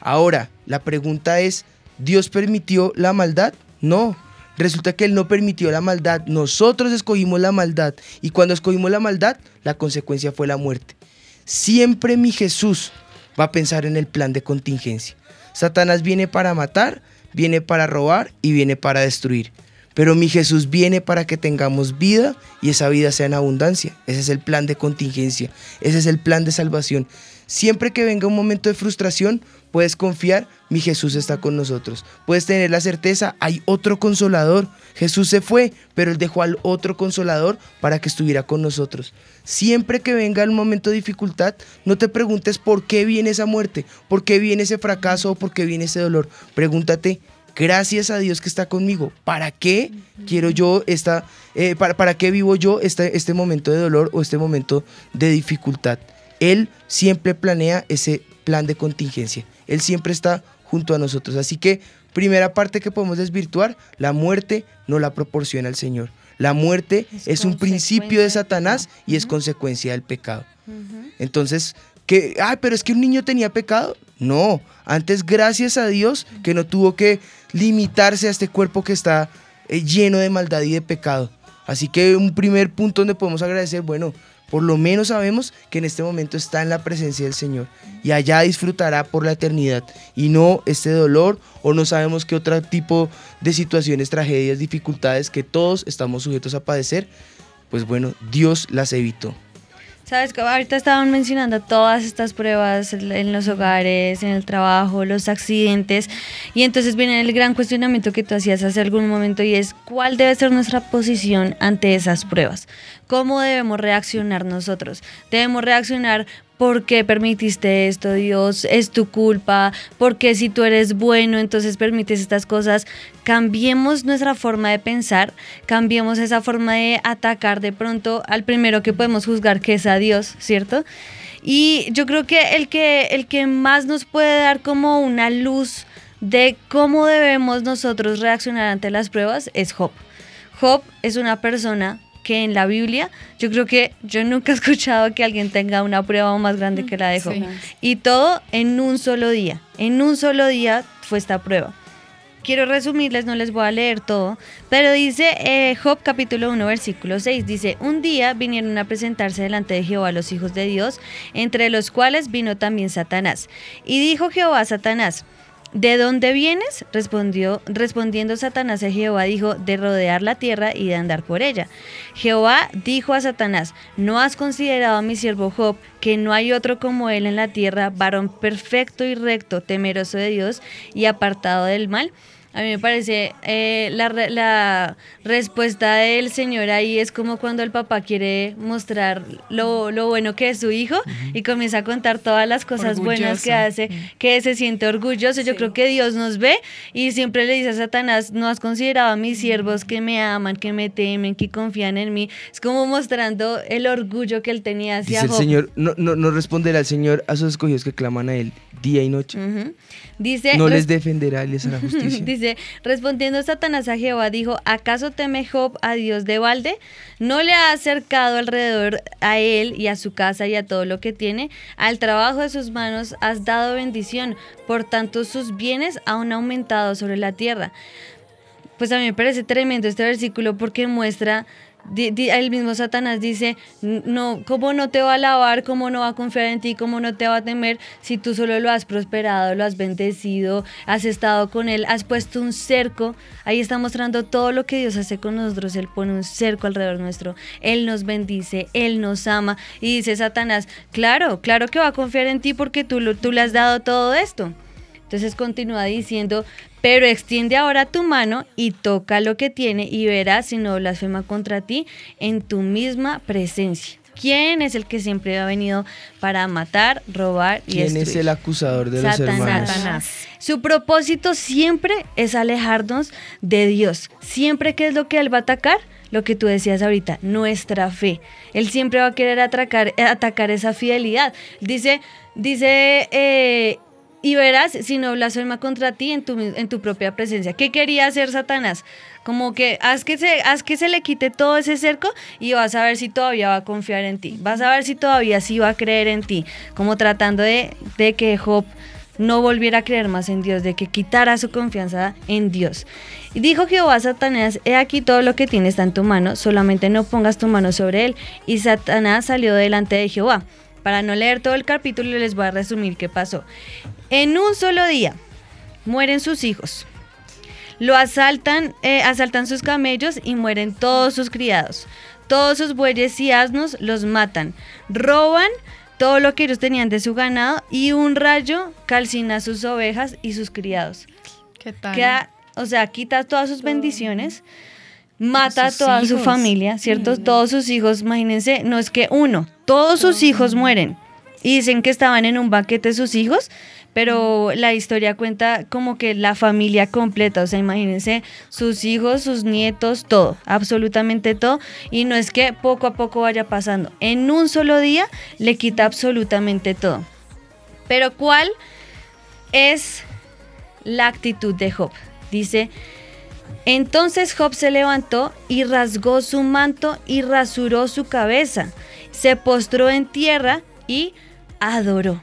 Ahora, la pregunta es, ¿Dios permitió la maldad? No. Resulta que Él no permitió la maldad. Nosotros escogimos la maldad. Y cuando escogimos la maldad, la consecuencia fue la muerte. Siempre mi Jesús va a pensar en el plan de contingencia. Satanás viene para matar, viene para robar y viene para destruir. Pero mi Jesús viene para que tengamos vida y esa vida sea en abundancia. Ese es el plan de contingencia. Ese es el plan de salvación. Siempre que venga un momento de frustración, puedes confiar, mi Jesús está con nosotros. Puedes tener la certeza, hay otro consolador. Jesús se fue, pero él dejó al otro consolador para que estuviera con nosotros. Siempre que venga el momento de dificultad, no te preguntes por qué viene esa muerte, por qué viene ese fracaso o por qué viene ese dolor. Pregúntate, gracias a Dios que está conmigo. ¿Para qué quiero yo esta, eh, para, para qué vivo yo este, este momento de dolor o este momento de dificultad? Él siempre planea ese plan de contingencia. Él siempre está junto a nosotros. Así que, primera parte que podemos desvirtuar, la muerte no la proporciona el Señor. La muerte es, un principio de Satanás y es consecuencia del pecado. Entonces, que, ay, pero es que un niño tenía pecado. No, antes gracias a Dios que no tuvo que limitarse a este cuerpo que está eh, lleno de maldad y de pecado. Así que un primer punto donde podemos agradecer, bueno, por lo menos sabemos que en este momento está en la presencia del Señor y allá disfrutará por la eternidad y no este dolor o no sabemos qué otro tipo de situaciones, tragedias, dificultades que todos estamos sujetos a padecer, pues bueno, Dios las evitó. Sabes ahorita estaban mencionando todas estas pruebas en los hogares, en el trabajo, los accidentes, y entonces viene el gran cuestionamiento que tú hacías hace algún momento y es cuál debe ser nuestra posición ante esas pruebas. ¿Cómo debemos reaccionar nosotros? Debemos reaccionar ¿Por qué permitiste esto, Dios? Es tu culpa. Porque si tú eres bueno, entonces permites estas cosas. Cambiemos nuestra forma de pensar, cambiemos esa forma de atacar de pronto al primero que podemos juzgar, que es a Dios, ¿cierto? Y yo creo que el que, el que más nos puede dar como una luz de cómo debemos nosotros reaccionar ante las pruebas es Job. Job es una persona que en la Biblia yo creo que yo nunca he escuchado que alguien tenga una prueba más grande que la de Job. Sí. Y todo en un solo día. En un solo día fue esta prueba. Quiero resumirles, no les voy a leer todo, pero dice eh, Job capítulo 1 versículo 6, dice, un día vinieron a presentarse delante de Jehová los hijos de Dios, entre los cuales vino también Satanás. Y dijo Jehová a Satanás, ¿De dónde vienes? Respondió, respondiendo Satanás a Jehová, dijo, de rodear la tierra y de andar por ella. Jehová dijo a Satanás, ¿no has considerado a mi siervo Job, que no hay otro como él en la tierra, varón perfecto y recto, temeroso de Dios y apartado del mal? A mí me parece eh, la, re- la respuesta del Señor ahí es como cuando el papá quiere mostrar lo, lo bueno que es su hijo y comienza a contar todas las cosas buenas que hace, que se siente orgulloso. Yo creo que Dios nos ve y siempre le dice a Satanás, no has considerado a mis siervos que me aman, que me temen, que confían en mí. Es como mostrando el orgullo que él tenía hacia Dice el Job. Señor, no, no, no responderá el Señor a sus escogidos que claman a Él día y noche. Dice, No les defenderá y les hará justicia. Dice, respondiendo Satanás a Jehová, dijo, ¿acaso teme Job a Dios de balde? ¿No le ha acercado alrededor a él y a su casa y a todo lo que tiene? Al trabajo de sus manos has dado bendición, por tanto sus bienes han aumentado sobre la tierra. Pues a mí me parece tremendo este versículo porque muestra, el mismo Satanás dice, no, ¿cómo no te va a alabar? ¿Cómo no va a confiar en ti? ¿Cómo no te va a temer si tú solo lo has prosperado, lo has bendecido, has estado con él, has puesto un cerco? Ahí está mostrando todo lo que Dios hace con nosotros. Él pone un cerco alrededor nuestro. Él nos bendice, Él nos ama. Y dice Satanás, claro, claro que va a confiar en ti porque tú, tú le has dado todo esto. Entonces continúa diciendo, pero extiende ahora tu mano y toca lo que tiene y verás si no blasfema contra ti en tu misma presencia. ¿Quién es el que siempre ha venido para matar, robar y ¿Quién es el acusador de los hermanos? Su propósito siempre es alejarnos de Dios. Siempre que es lo que Él va a atacar, lo que tú decías ahorita, nuestra fe. Él siempre va a querer atracar, atacar esa fidelidad. Dice, dice, eh, y verás si no blasfema contra ti en tu, en tu propia presencia. ¿Qué quería hacer Satanás? Como que haz que, se, haz que se le quite todo ese cerco y vas a ver si todavía va a confiar en ti. Vas a ver si todavía sí va a creer en ti. Como tratando de, de que Job no volviera a creer más en Dios, de que quitara su confianza en Dios. Y dijo Jehová a Satanás, he aquí todo lo que tienes está en tu mano, solamente no pongas tu mano sobre él. Y Satanás salió delante de Jehová. Para no leer todo el capítulo les voy a resumir qué pasó. En un solo día mueren sus hijos. Lo asaltan, eh, asaltan sus camellos y mueren todos sus criados. Todos sus bueyes y asnos los matan. Roban todo lo que ellos tenían de su ganado y un rayo calcina sus ovejas y sus criados. ¿Qué tal? Queda- o sea, quita todas sus bendiciones, mata a toda su familia, ¿cierto? Todos sus hijos, imagínense, no es que uno, todos sus hijos mueren. Y dicen que estaban en un banquete sus hijos, pero la historia cuenta como que la familia completa, o sea, imagínense sus hijos, sus nietos, todo, absolutamente todo. Y no es que poco a poco vaya pasando, en un solo día le quita absolutamente todo. Pero ¿cuál es la actitud de Job? Dice, entonces Job se levantó y rasgó su manto y rasuró su cabeza, se postró en tierra y adoró.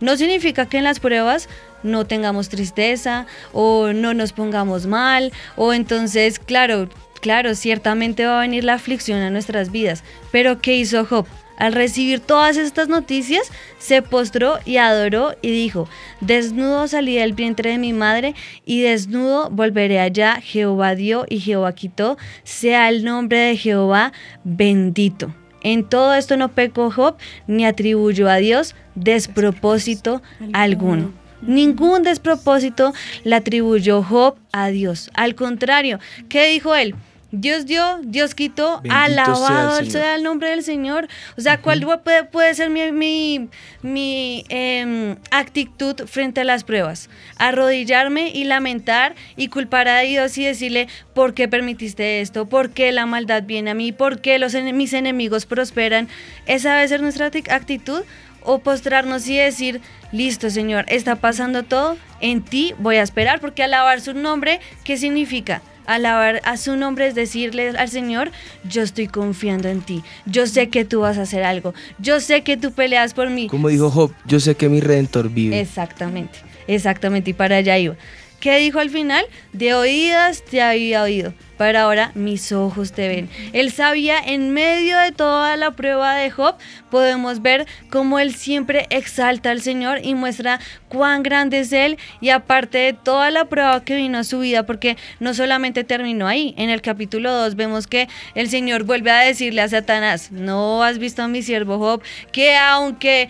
No significa que en las pruebas no tengamos tristeza o no nos pongamos mal o entonces, claro, claro, ciertamente va a venir la aflicción a nuestras vidas. Pero ¿qué hizo Job? Al recibir todas estas noticias, se postró y adoró y dijo, desnudo salí del vientre de mi madre y desnudo volveré allá. Jehová dio y Jehová quitó. Sea el nombre de Jehová bendito. En todo esto no pecó Job ni atribuyó a Dios despropósito alguno. Ningún despropósito le atribuyó Job a Dios. Al contrario, ¿qué dijo él? Dios dio, Dios quitó, Bendito sea el alabado sea el nombre del Señor. O sea, ¿cuál puede, puede ser mi, mi, mi, em, actitud frente a las pruebas? Arrodillarme y lamentar y culpar a Dios y decirle, ¿por qué permitiste esto? ¿Por qué la maldad viene a mí? ¿Por qué los, mis enemigos prosperan? ¿Esa debe ser nuestra actitud? O postrarnos y decir, listo Señor, está pasando todo, en ti voy a esperar, porque alabar su nombre, ¿qué significa? Alabar a su nombre es decirle al Señor, yo estoy confiando en ti, yo sé que tú vas a hacer algo, yo sé que tú peleas por mí. Como dijo Job, yo sé que mi redentor vive. Exactamente, exactamente, y para allá iba. ¿Qué dijo al final? De oídas te había oído, pero ahora mis ojos te ven. Él sabía, en medio de toda la prueba de Job, podemos ver cómo él siempre exalta al Señor y muestra cuán grande es Él, y aparte de toda la prueba que vino a su vida, porque no solamente terminó ahí, en el capítulo 2 vemos que el Señor vuelve a decirle a Satanás, no has visto a mi siervo Job, que aunque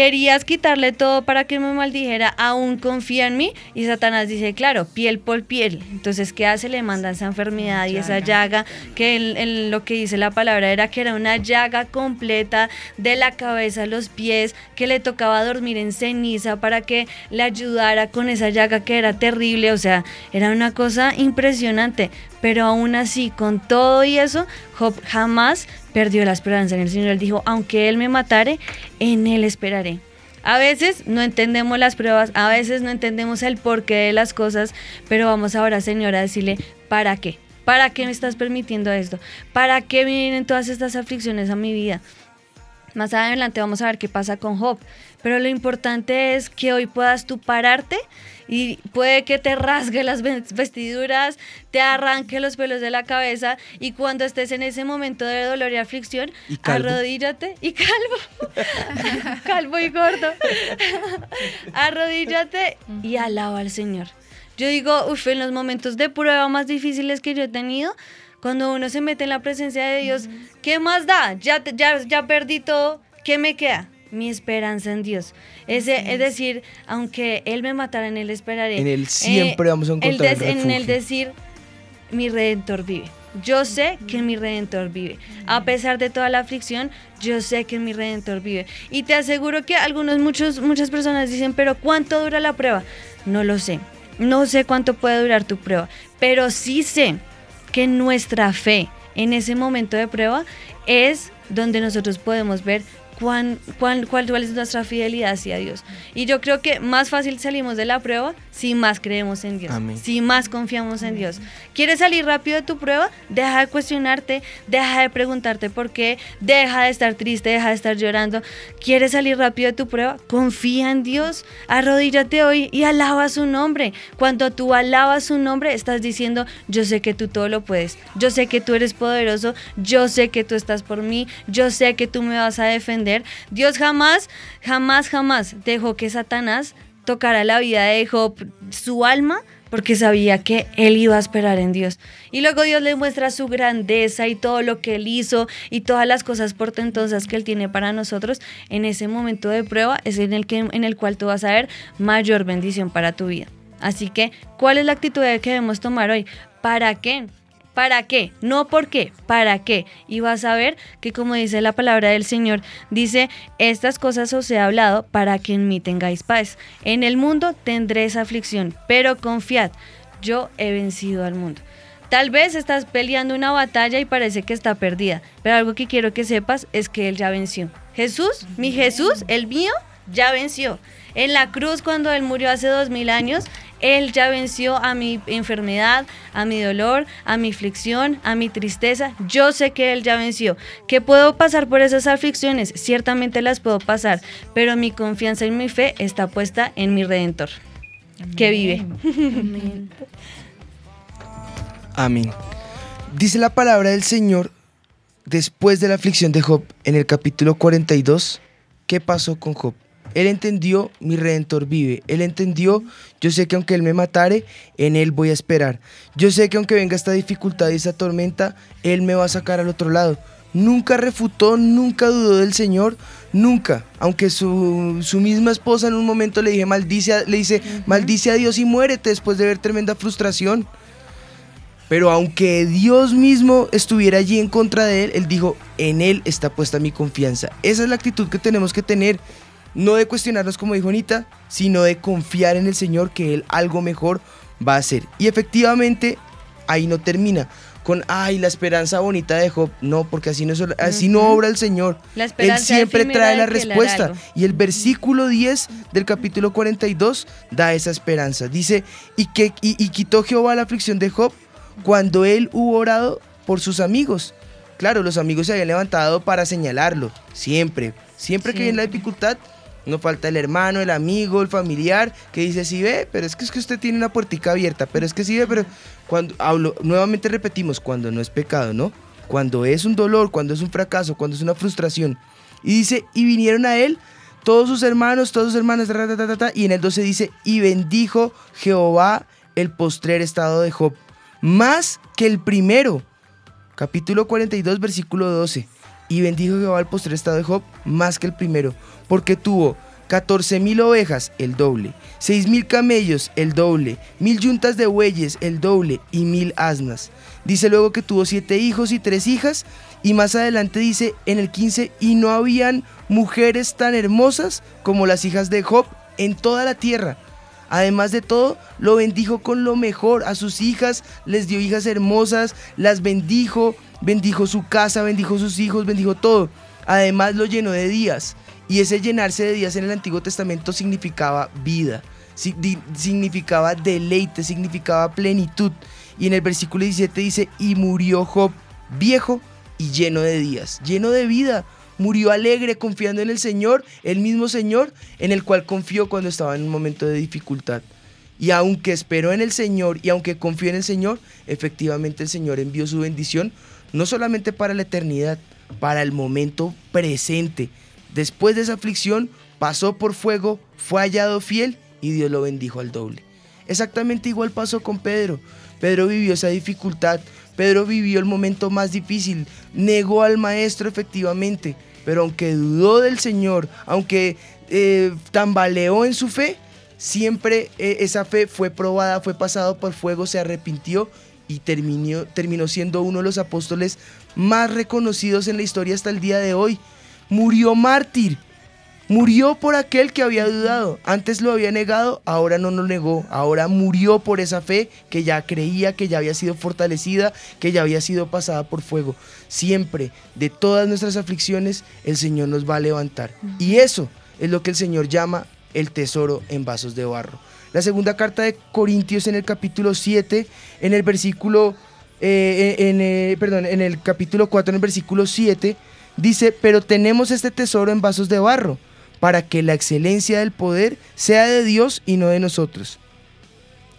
querías quitarle todo para que me maldijera, aún confía en mí. Y Satanás dice, claro, piel por piel. Entonces, ¿qué hace? Le manda esa enfermedad y esa llaga, que él- él- lo que dice la palabra era que era una llaga completa de la cabeza a los pies, que le tocaba dormir en ceniza para que le ayudara con esa llaga que era terrible. O sea, era una cosa impresionante. Pero aún así, con todo y eso, Job jamás perdió la esperanza en el Señor. Él dijo, aunque Él me matare, en Él esperaré. A veces no entendemos las pruebas, a veces no entendemos el porqué de las cosas, pero vamos ahora, Señor, a decirle, ¿para qué? ¿Para qué me estás permitiendo esto? ¿Para qué vienen todas estas aflicciones a mi vida? Más adelante vamos a ver qué pasa con Job. Pero lo importante es que hoy puedas tú pararte y puede que te rasgue las ve- vestiduras, te arranque los pelos de la cabeza y cuando estés en ese momento de dolor y aflicción, Y arrodíllate y calvo, calvo y gordo, arrodíllate y alaba al Señor. Yo digo, uff, en los momentos de prueba más difíciles que yo he tenido, cuando uno se mete en la presencia de Dios, ¿qué más da? Ya, te- ya, ya perdí todo, ¿qué me queda? Mi esperanza en Dios. Ese, es decir, aunque Él me matara, en Él esperaré. En Él siempre vamos a encontrar el des- En el refugio. decir, mi Redentor vive. Yo sé que mi Redentor vive. A pesar de toda la aflicción, yo sé que mi Redentor vive. Y te aseguro que algunos, muchos, muchas personas dicen, pero ¿cuánto dura la prueba? No lo sé. No sé cuánto puede durar tu prueba. Pero sí sé que nuestra fe en ese momento de prueba es donde nosotros podemos ver cuán, cuán- cuál, cuál es nuestra fidelidad hacia Dios. Y yo creo que más fácil salimos de la prueba si más creemos en Dios, Amén. si más confiamos en Dios. ¿Quieres salir rápido de tu prueba? Deja de cuestionarte, deja de preguntarte por qué, deja de estar triste, deja de estar llorando. ¿Quieres salir rápido de tu prueba? Confía en Dios, arrodíllate hoy y alaba su nombre. Cuando tú alabas su nombre, estás diciendo, yo sé que tú todo lo puedes, yo sé que tú eres poderoso, yo sé que tú estás por mí, yo sé que tú me vas a defender. Dios jamás, jamás, jamás dejó que Satanás tocara la vida de Job, su alma, porque sabía que él iba a esperar en Dios. Y luego Dios le muestra su grandeza y todo lo que él hizo y todas las cosas portentosas que él tiene para nosotros. En ese momento de prueba es en el, que, en el cual tú vas a ver mayor bendición para tu vida. Así que, ¿cuál es la actitud que debemos tomar hoy? ¿Para qué? ¿Para qué? No por qué, ¿para qué? Y vas a ver que como dice la palabra del Señor, dice, estas cosas os he hablado para que en mí tengáis paz. En el mundo tendréis aflicción, pero confiad, yo he vencido al mundo. Tal vez estás peleando una batalla y parece que está perdida, pero algo que quiero que sepas es que Él ya venció. Jesús, mi Jesús, el mío, ya venció. En la cruz, cuando Él murió hace dos mil años, Él ya venció a mi enfermedad, a mi dolor, a mi aflicción, a mi tristeza. Yo sé que Él ya venció. ¿Que puedo pasar por esas aflicciones? Ciertamente las puedo pasar, pero mi confianza y mi fe está puesta en mi Redentor, que vive. Amén. Dice la palabra del Señor después de la aflicción de Job en el capítulo 42. ¿Qué pasó con Job? Él entendió, mi redentor vive. Él entendió, yo sé que aunque Él me matare, en Él voy a esperar. Yo sé que aunque venga esta dificultad y esta tormenta, Él me va a sacar al otro lado. Nunca refutó, nunca dudó del Señor, nunca. Aunque su, su misma esposa en un momento le, dije, maldice a- le dice, maldice a Dios y muérete después de ver tremenda frustración. Pero aunque Dios mismo estuviera allí en contra de él, él dijo, en él está puesta mi confianza. Esa es la actitud que tenemos que tener. No de cuestionarnos como dijo Anita, sino de confiar en el Señor que Él algo mejor va a hacer. Y efectivamente, ahí no termina con, ay, la esperanza bonita de Job. No, porque así no, así no obra el Señor. La Él siempre trae la respuesta. Y el versículo 10 del capítulo 42 da esa esperanza. Dice, y, que, y, y quitó Jehová la aflicción de Job cuando él hubo orado por sus amigos. Claro, los amigos se habían levantado para señalarlo, siempre. Siempre que viene la dificultad, no falta el hermano, el amigo, el familiar, que dice, sí ve, pero es que, es que usted tiene una puertica abierta, pero es que sí ve, pero cuando hablo, nuevamente repetimos, cuando no es pecado, ¿no? Cuando es un dolor, cuando es un fracaso, cuando es una frustración. Y dice, y vinieron a él todos sus hermanos, todos sus ta, ta, ta, ta, y en el 12 dice, y bendijo Jehová el postrer estado de Job, más que el primero. Capítulo 42, versículo 12. Y bendijo Jehová el postrer estado de Job más que el primero, porque tuvo 14 mil ovejas, el doble. 6 mil camellos, el doble. Mil yuntas de bueyes, el doble. Y mil asnas. Dice luego que tuvo siete hijos y tres hijas. Y más adelante dice en el 15, y no habían mujeres tan hermosas como las hijas de Job en toda la tierra. Además de todo, lo bendijo con lo mejor. A sus hijas les dio hijas hermosas, las bendijo, bendijo su casa, bendijo sus hijos, bendijo todo. Además lo llenó de días. Y ese llenarse de días en el Antiguo Testamento significaba vida, significaba deleite, significaba plenitud. Y en el versículo 17 dice, y murió Job viejo y lleno de días, lleno de vida. Murió alegre, confiando en el Señor, el mismo Señor en el cual confió cuando estaba en un momento de dificultad. Y aunque esperó en el Señor y aunque confió en el Señor, efectivamente el Señor envió su bendición, no solamente para la eternidad, para el momento presente. Después de esa aflicción, pasó por fuego, fue hallado fiel y Dios lo bendijo al doble. Exactamente igual pasó con Pedro. Pedro vivió esa dificultad, Pedro vivió el momento más difícil, negó al maestro efectivamente, pero aunque dudó del Señor, aunque eh, tambaleó en su fe, siempre eh, esa fe fue probada, fue pasado por fuego, se arrepintió y terminó, terminó siendo uno de los apóstoles más reconocidos en la historia hasta el día de hoy. Murió mártir, Murió por aquel que había dudado. Antes lo había negado, ahora no lo negó. Ahora murió por esa fe que ya creía, que ya había sido fortalecida, que ya había sido pasada por fuego. Siempre, de todas nuestras aflicciones, el Señor nos va a levantar. Y eso es lo que el Señor llama el tesoro en vasos de barro. La segunda carta de Corintios en el capítulo 7, en el versículo, eh, en, eh, perdón, en el capítulo 4, en el versículo 7, dice, pero tenemos este tesoro en vasos de barro para que la excelencia del poder sea de Dios y no de nosotros.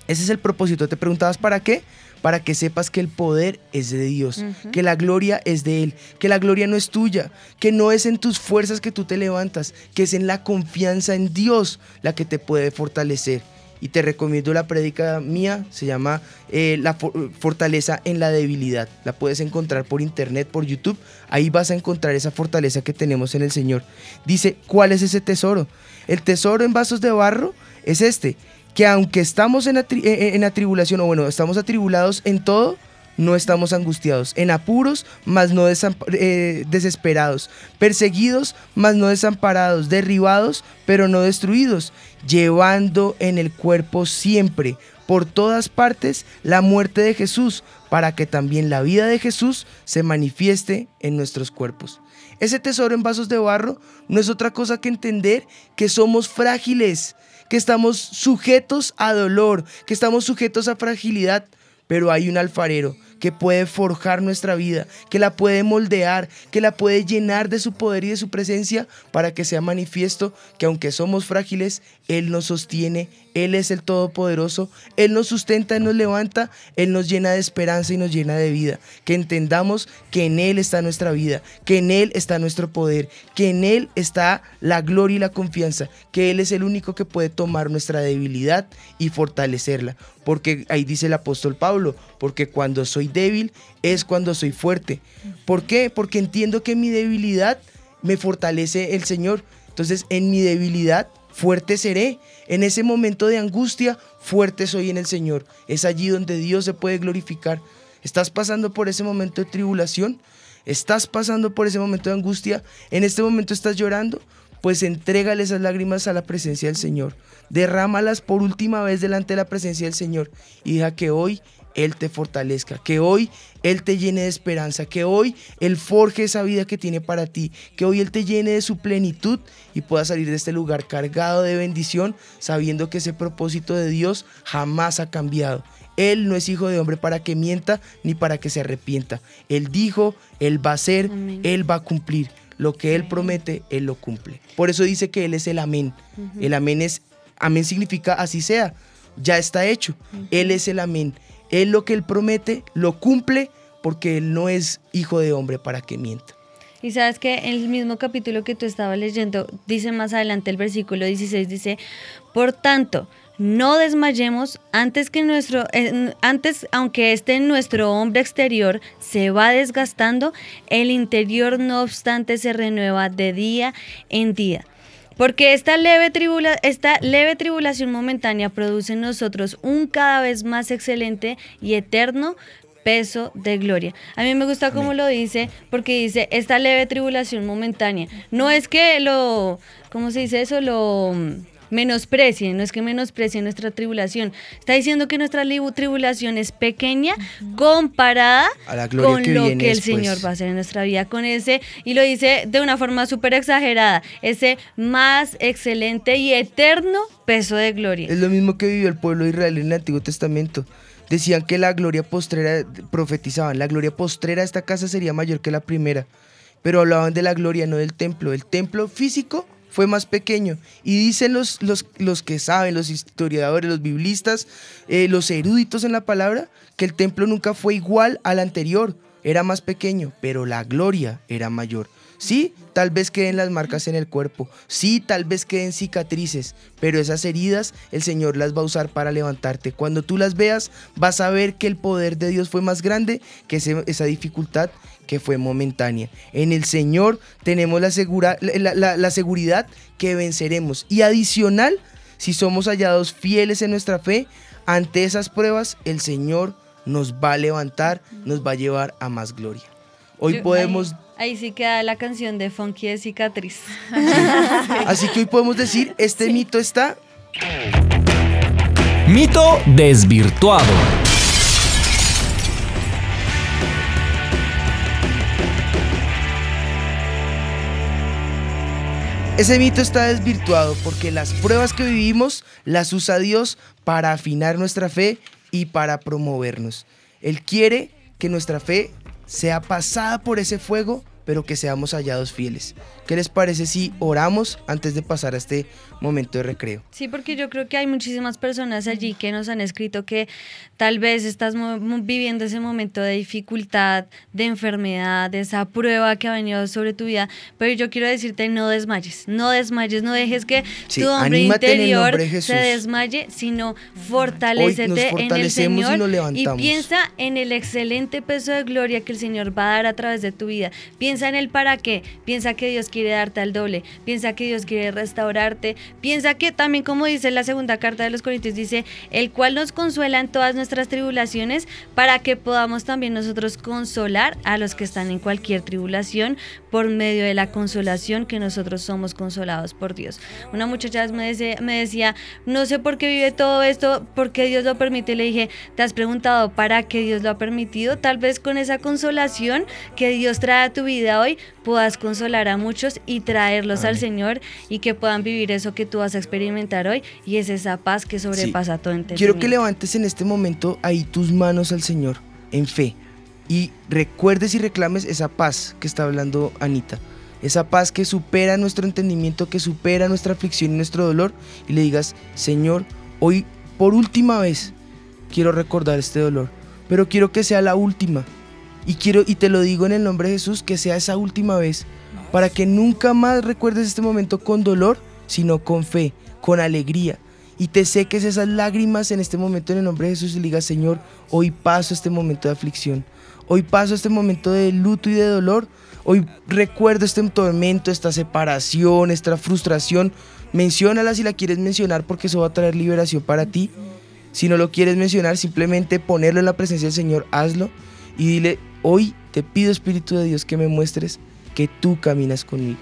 Ese es el propósito. ¿Te preguntabas para qué? Para que sepas que el poder es de Dios, que la gloria es de Él, que la gloria no es tuya, que no es en tus fuerzas que tú te levantas, que es en la confianza en Dios la que te puede fortalecer. Y te recomiendo la prédica mía, se llama eh, La for- Fortaleza en la Debilidad. La puedes encontrar por internet, por YouTube. Ahí vas a encontrar esa fortaleza que tenemos en el Señor. Dice, ¿cuál es ese tesoro? El tesoro en vasos de barro es este, que aunque estamos en, atri- en atribulación, o bueno, estamos atribulados en todo, no estamos angustiados, en apuros, mas no eh, desesperados, perseguidos, mas no desamparados, derribados, pero no destruidos, llevando en el cuerpo siempre, por todas partes, la muerte de Jesús, para que también la vida de Jesús se manifieste en nuestros cuerpos. Ese tesoro en vasos de barro no es otra cosa que entender que somos frágiles, que estamos sujetos a dolor, que estamos sujetos a fragilidad, pero hay un alfarero que puede forjar nuestra vida, que la puede moldear, que la puede llenar de su poder y de su presencia para que sea manifiesto que aunque somos frágiles, Él nos sostiene, Él es el Todopoderoso, Él nos sustenta, Él nos levanta, Él nos llena de esperanza y nos llena de vida. Que entendamos que en Él está nuestra vida, que en Él está nuestro poder, que en Él está la gloria y la confianza, que Él es el único que puede tomar nuestra debilidad y fortalecerla. Porque ahí dice el apóstol Pablo, porque cuando soy débil es cuando soy fuerte. ¿Por qué? Porque entiendo que mi debilidad me fortalece el Señor. Entonces en mi debilidad fuerte seré. En ese momento de angustia, fuerte soy en el Señor. Es allí donde Dios se puede glorificar. ¿Estás pasando por ese momento de tribulación? ¿Estás pasando por ese momento de angustia? ¿En este momento estás llorando? Pues entrégale esas lágrimas a la presencia del Señor. Derrámalas por última vez delante de la presencia del Señor y deja que hoy Él te fortalezca, que hoy Él te llene de esperanza, que hoy Él forje esa vida que tiene para ti, que hoy Él te llene de su plenitud y puedas salir de este lugar cargado de bendición, sabiendo que ese propósito de Dios jamás ha cambiado. Él no es hijo de hombre para que mienta ni para que se arrepienta. Él dijo, Él va a hacer, Él va a cumplir. Lo que Él promete, Él lo cumple. Por eso dice que Él es el amén. El amén es, amén significa así sea, ya está hecho. Él es el amén. Él lo que Él promete, lo cumple porque Él no es hijo de hombre para que mienta. Y sabes que en el mismo capítulo que tú estabas leyendo, dice más adelante el versículo 16, dice, por tanto, no desmayemos antes que nuestro, eh, antes, aunque este nuestro hombre exterior se va desgastando, el interior no obstante se renueva de día en día. Porque esta leve, tribula, esta leve tribulación momentánea produce en nosotros un cada vez más excelente y eterno peso de gloria. A mí me gusta cómo lo dice, porque dice, esta leve tribulación momentánea. No es que lo, ¿cómo se dice eso? Lo menosprecien, no es que menosprecien nuestra tribulación. Está diciendo que nuestra tribulación es pequeña comparada A la gloria con que lo viene que el después. Señor va a hacer en nuestra vida con ese, y lo dice de una forma súper exagerada, ese más excelente y eterno peso de gloria. Es lo mismo que vivió el pueblo de Israel en el Antiguo Testamento. Decían que la gloria postrera, profetizaban, la gloria postrera de esta casa sería mayor que la primera. Pero hablaban de la gloria, no del templo. El templo físico fue más pequeño. Y dicen los, los, los que saben, los historiadores, los biblistas, eh, los eruditos en la palabra, que el templo nunca fue igual al anterior. Era más pequeño, pero la gloria era mayor. Sí, tal vez queden las marcas en el cuerpo. Sí, tal vez queden cicatrices. Pero esas heridas el Señor las va a usar para levantarte. Cuando tú las veas, vas a ver que el poder de Dios fue más grande que ese- esa dificultad que fue momentánea. En el Señor tenemos la, segura- la- la- la seguridad que venceremos. Y adicional, si somos hallados fieles en nuestra fe, ante esas pruebas, el Señor nos va a levantar, nos va a llevar a más gloria. Hoy Yo- podemos Ahí, ahí sí queda la canción de Funky de cicatriz. Así que hoy podemos decir, este mito está Mito desvirtuado. Ese mito está desvirtuado porque las pruebas que vivimos las usa Dios para afinar nuestra fe y para promovernos. Él quiere que nuestra fe sea pasada por ese fuego, pero que seamos hallados fieles. ¿Qué les parece si oramos antes de pasar a este momento de recreo? Sí, porque yo creo que hay muchísimas personas allí que nos han escrito que tal vez estás viviendo ese momento de dificultad, de enfermedad, de esa prueba que ha venido sobre tu vida, pero yo quiero decirte no desmayes, no desmayes, no dejes que Sí, tu hombre interior de se desmaye, sino fortalécete en el y Señor y levantamos. piensa en el excelente peso de gloria que el Señor va a dar a través de tu vida. Piensa en el para qué, piensa que Dios quiere darte al doble, piensa que Dios quiere restaurarte, piensa que también como dice la segunda carta de los Corintios, dice, el cual nos consuela en todas nuestras tribulaciones para que podamos también nosotros consolar a los que están en cualquier tribulación por medio de la consolación que nosotros somos consolados por Dios. Una muchacha me decía, no sé por qué vive todo esto, por qué Dios lo permite. Le dije, ¿te has preguntado para qué Dios lo ha permitido? Tal vez con esa consolación que Dios trae a tu vida hoy, puedas consolar a muchos y traerlos al. Señor y que puedan vivir eso que tú vas a experimentar hoy y es esa paz que sobrepasa todo entendimiento. Quiero que levantes en este momento ahí tus manos al Señor en fe y recuerdes y reclames esa paz que está hablando Anita. Esa paz que supera nuestro entendimiento, que supera nuestra aflicción y nuestro dolor y le digas, Señor, hoy por última vez quiero recordar este dolor, pero quiero que sea la última. Y quiero y te lo digo en el nombre de Jesús que sea esa última vez para que nunca más recuerdes este momento con dolor, sino con fe, con alegría. Y te seques esas lágrimas en este momento en el nombre de Jesús y digas, Señor, hoy paso este momento de aflicción. Hoy paso este momento de luto y de dolor. Hoy recuerdo este tormento, esta separación, esta frustración. Menciónala si la quieres mencionar porque eso va a traer liberación para ti. Si no lo quieres mencionar, simplemente ponerlo en la presencia del Señor, hazlo y dile, hoy te pido Espíritu de Dios que me muestres que tú caminas conmigo.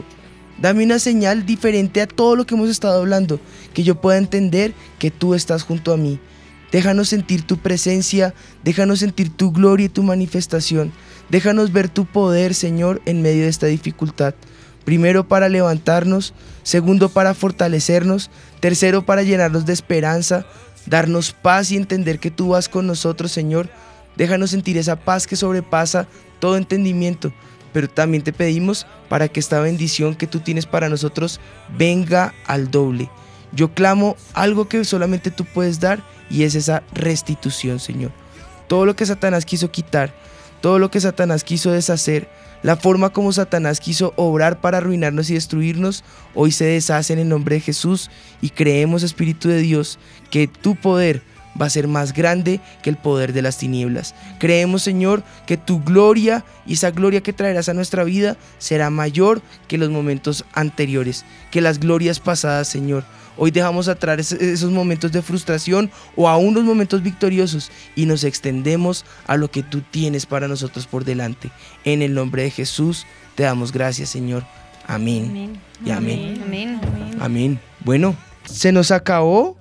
Dame una señal diferente a todo lo que hemos estado hablando, que yo pueda entender que tú estás junto a mí. Déjanos sentir tu presencia, déjanos sentir tu gloria y tu manifestación. Déjanos ver tu poder, Señor, en medio de esta dificultad. Primero para levantarnos, segundo para fortalecernos, tercero para llenarnos de esperanza, darnos paz y entender que tú vas con nosotros, Señor. Déjanos sentir esa paz que sobrepasa todo entendimiento. Pero también te pedimos para que esta bendición que tú tienes para nosotros venga al doble. Yo clamo algo que solamente tú puedes dar y es esa restitución, Señor. Todo lo que Satanás quiso quitar, todo lo que Satanás quiso deshacer, la forma como Satanás quiso obrar para arruinarnos y destruirnos, hoy se deshace en el nombre de Jesús y creemos, Espíritu de Dios, que tu poder va a ser más grande que el poder de las tinieblas. Creemos, Señor, que tu gloria y esa gloria que traerás a nuestra vida será mayor que los momentos anteriores, que las glorias pasadas, Señor. Hoy dejamos atrás esos momentos de frustración o aún los momentos victoriosos y nos extendemos a lo que tú tienes para nosotros por delante. En el nombre de Jesús te damos gracias, Señor. Amén. Y amén. Amén. Amén. Bueno, se nos acabó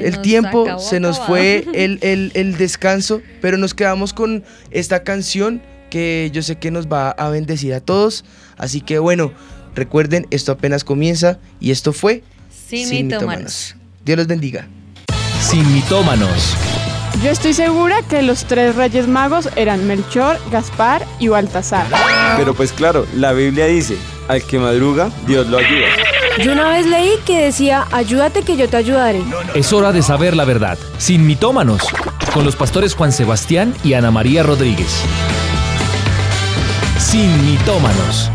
Se el nos tiempo, acabó se nos fue el, el- el descanso, pero nos quedamos con esta canción que yo sé que nos va a bendecir a todos. Así que bueno, recuerden, esto apenas comienza y esto fue Sin Sin mitómanos. Mitómanos. Dios los bendiga. Sin mitómanos. Yo estoy segura que los tres reyes magos eran Melchor, Gaspar y Baltasar. Pero pues claro, la Biblia dice, al que madruga, Dios lo ayuda. Yo una vez leí que decía, ayúdate que yo te ayudaré. Es hora de saber la verdad. Sin mitómanos. Con los pastores Juan Sebastián y Ana María Rodríguez. Sin mitómanos.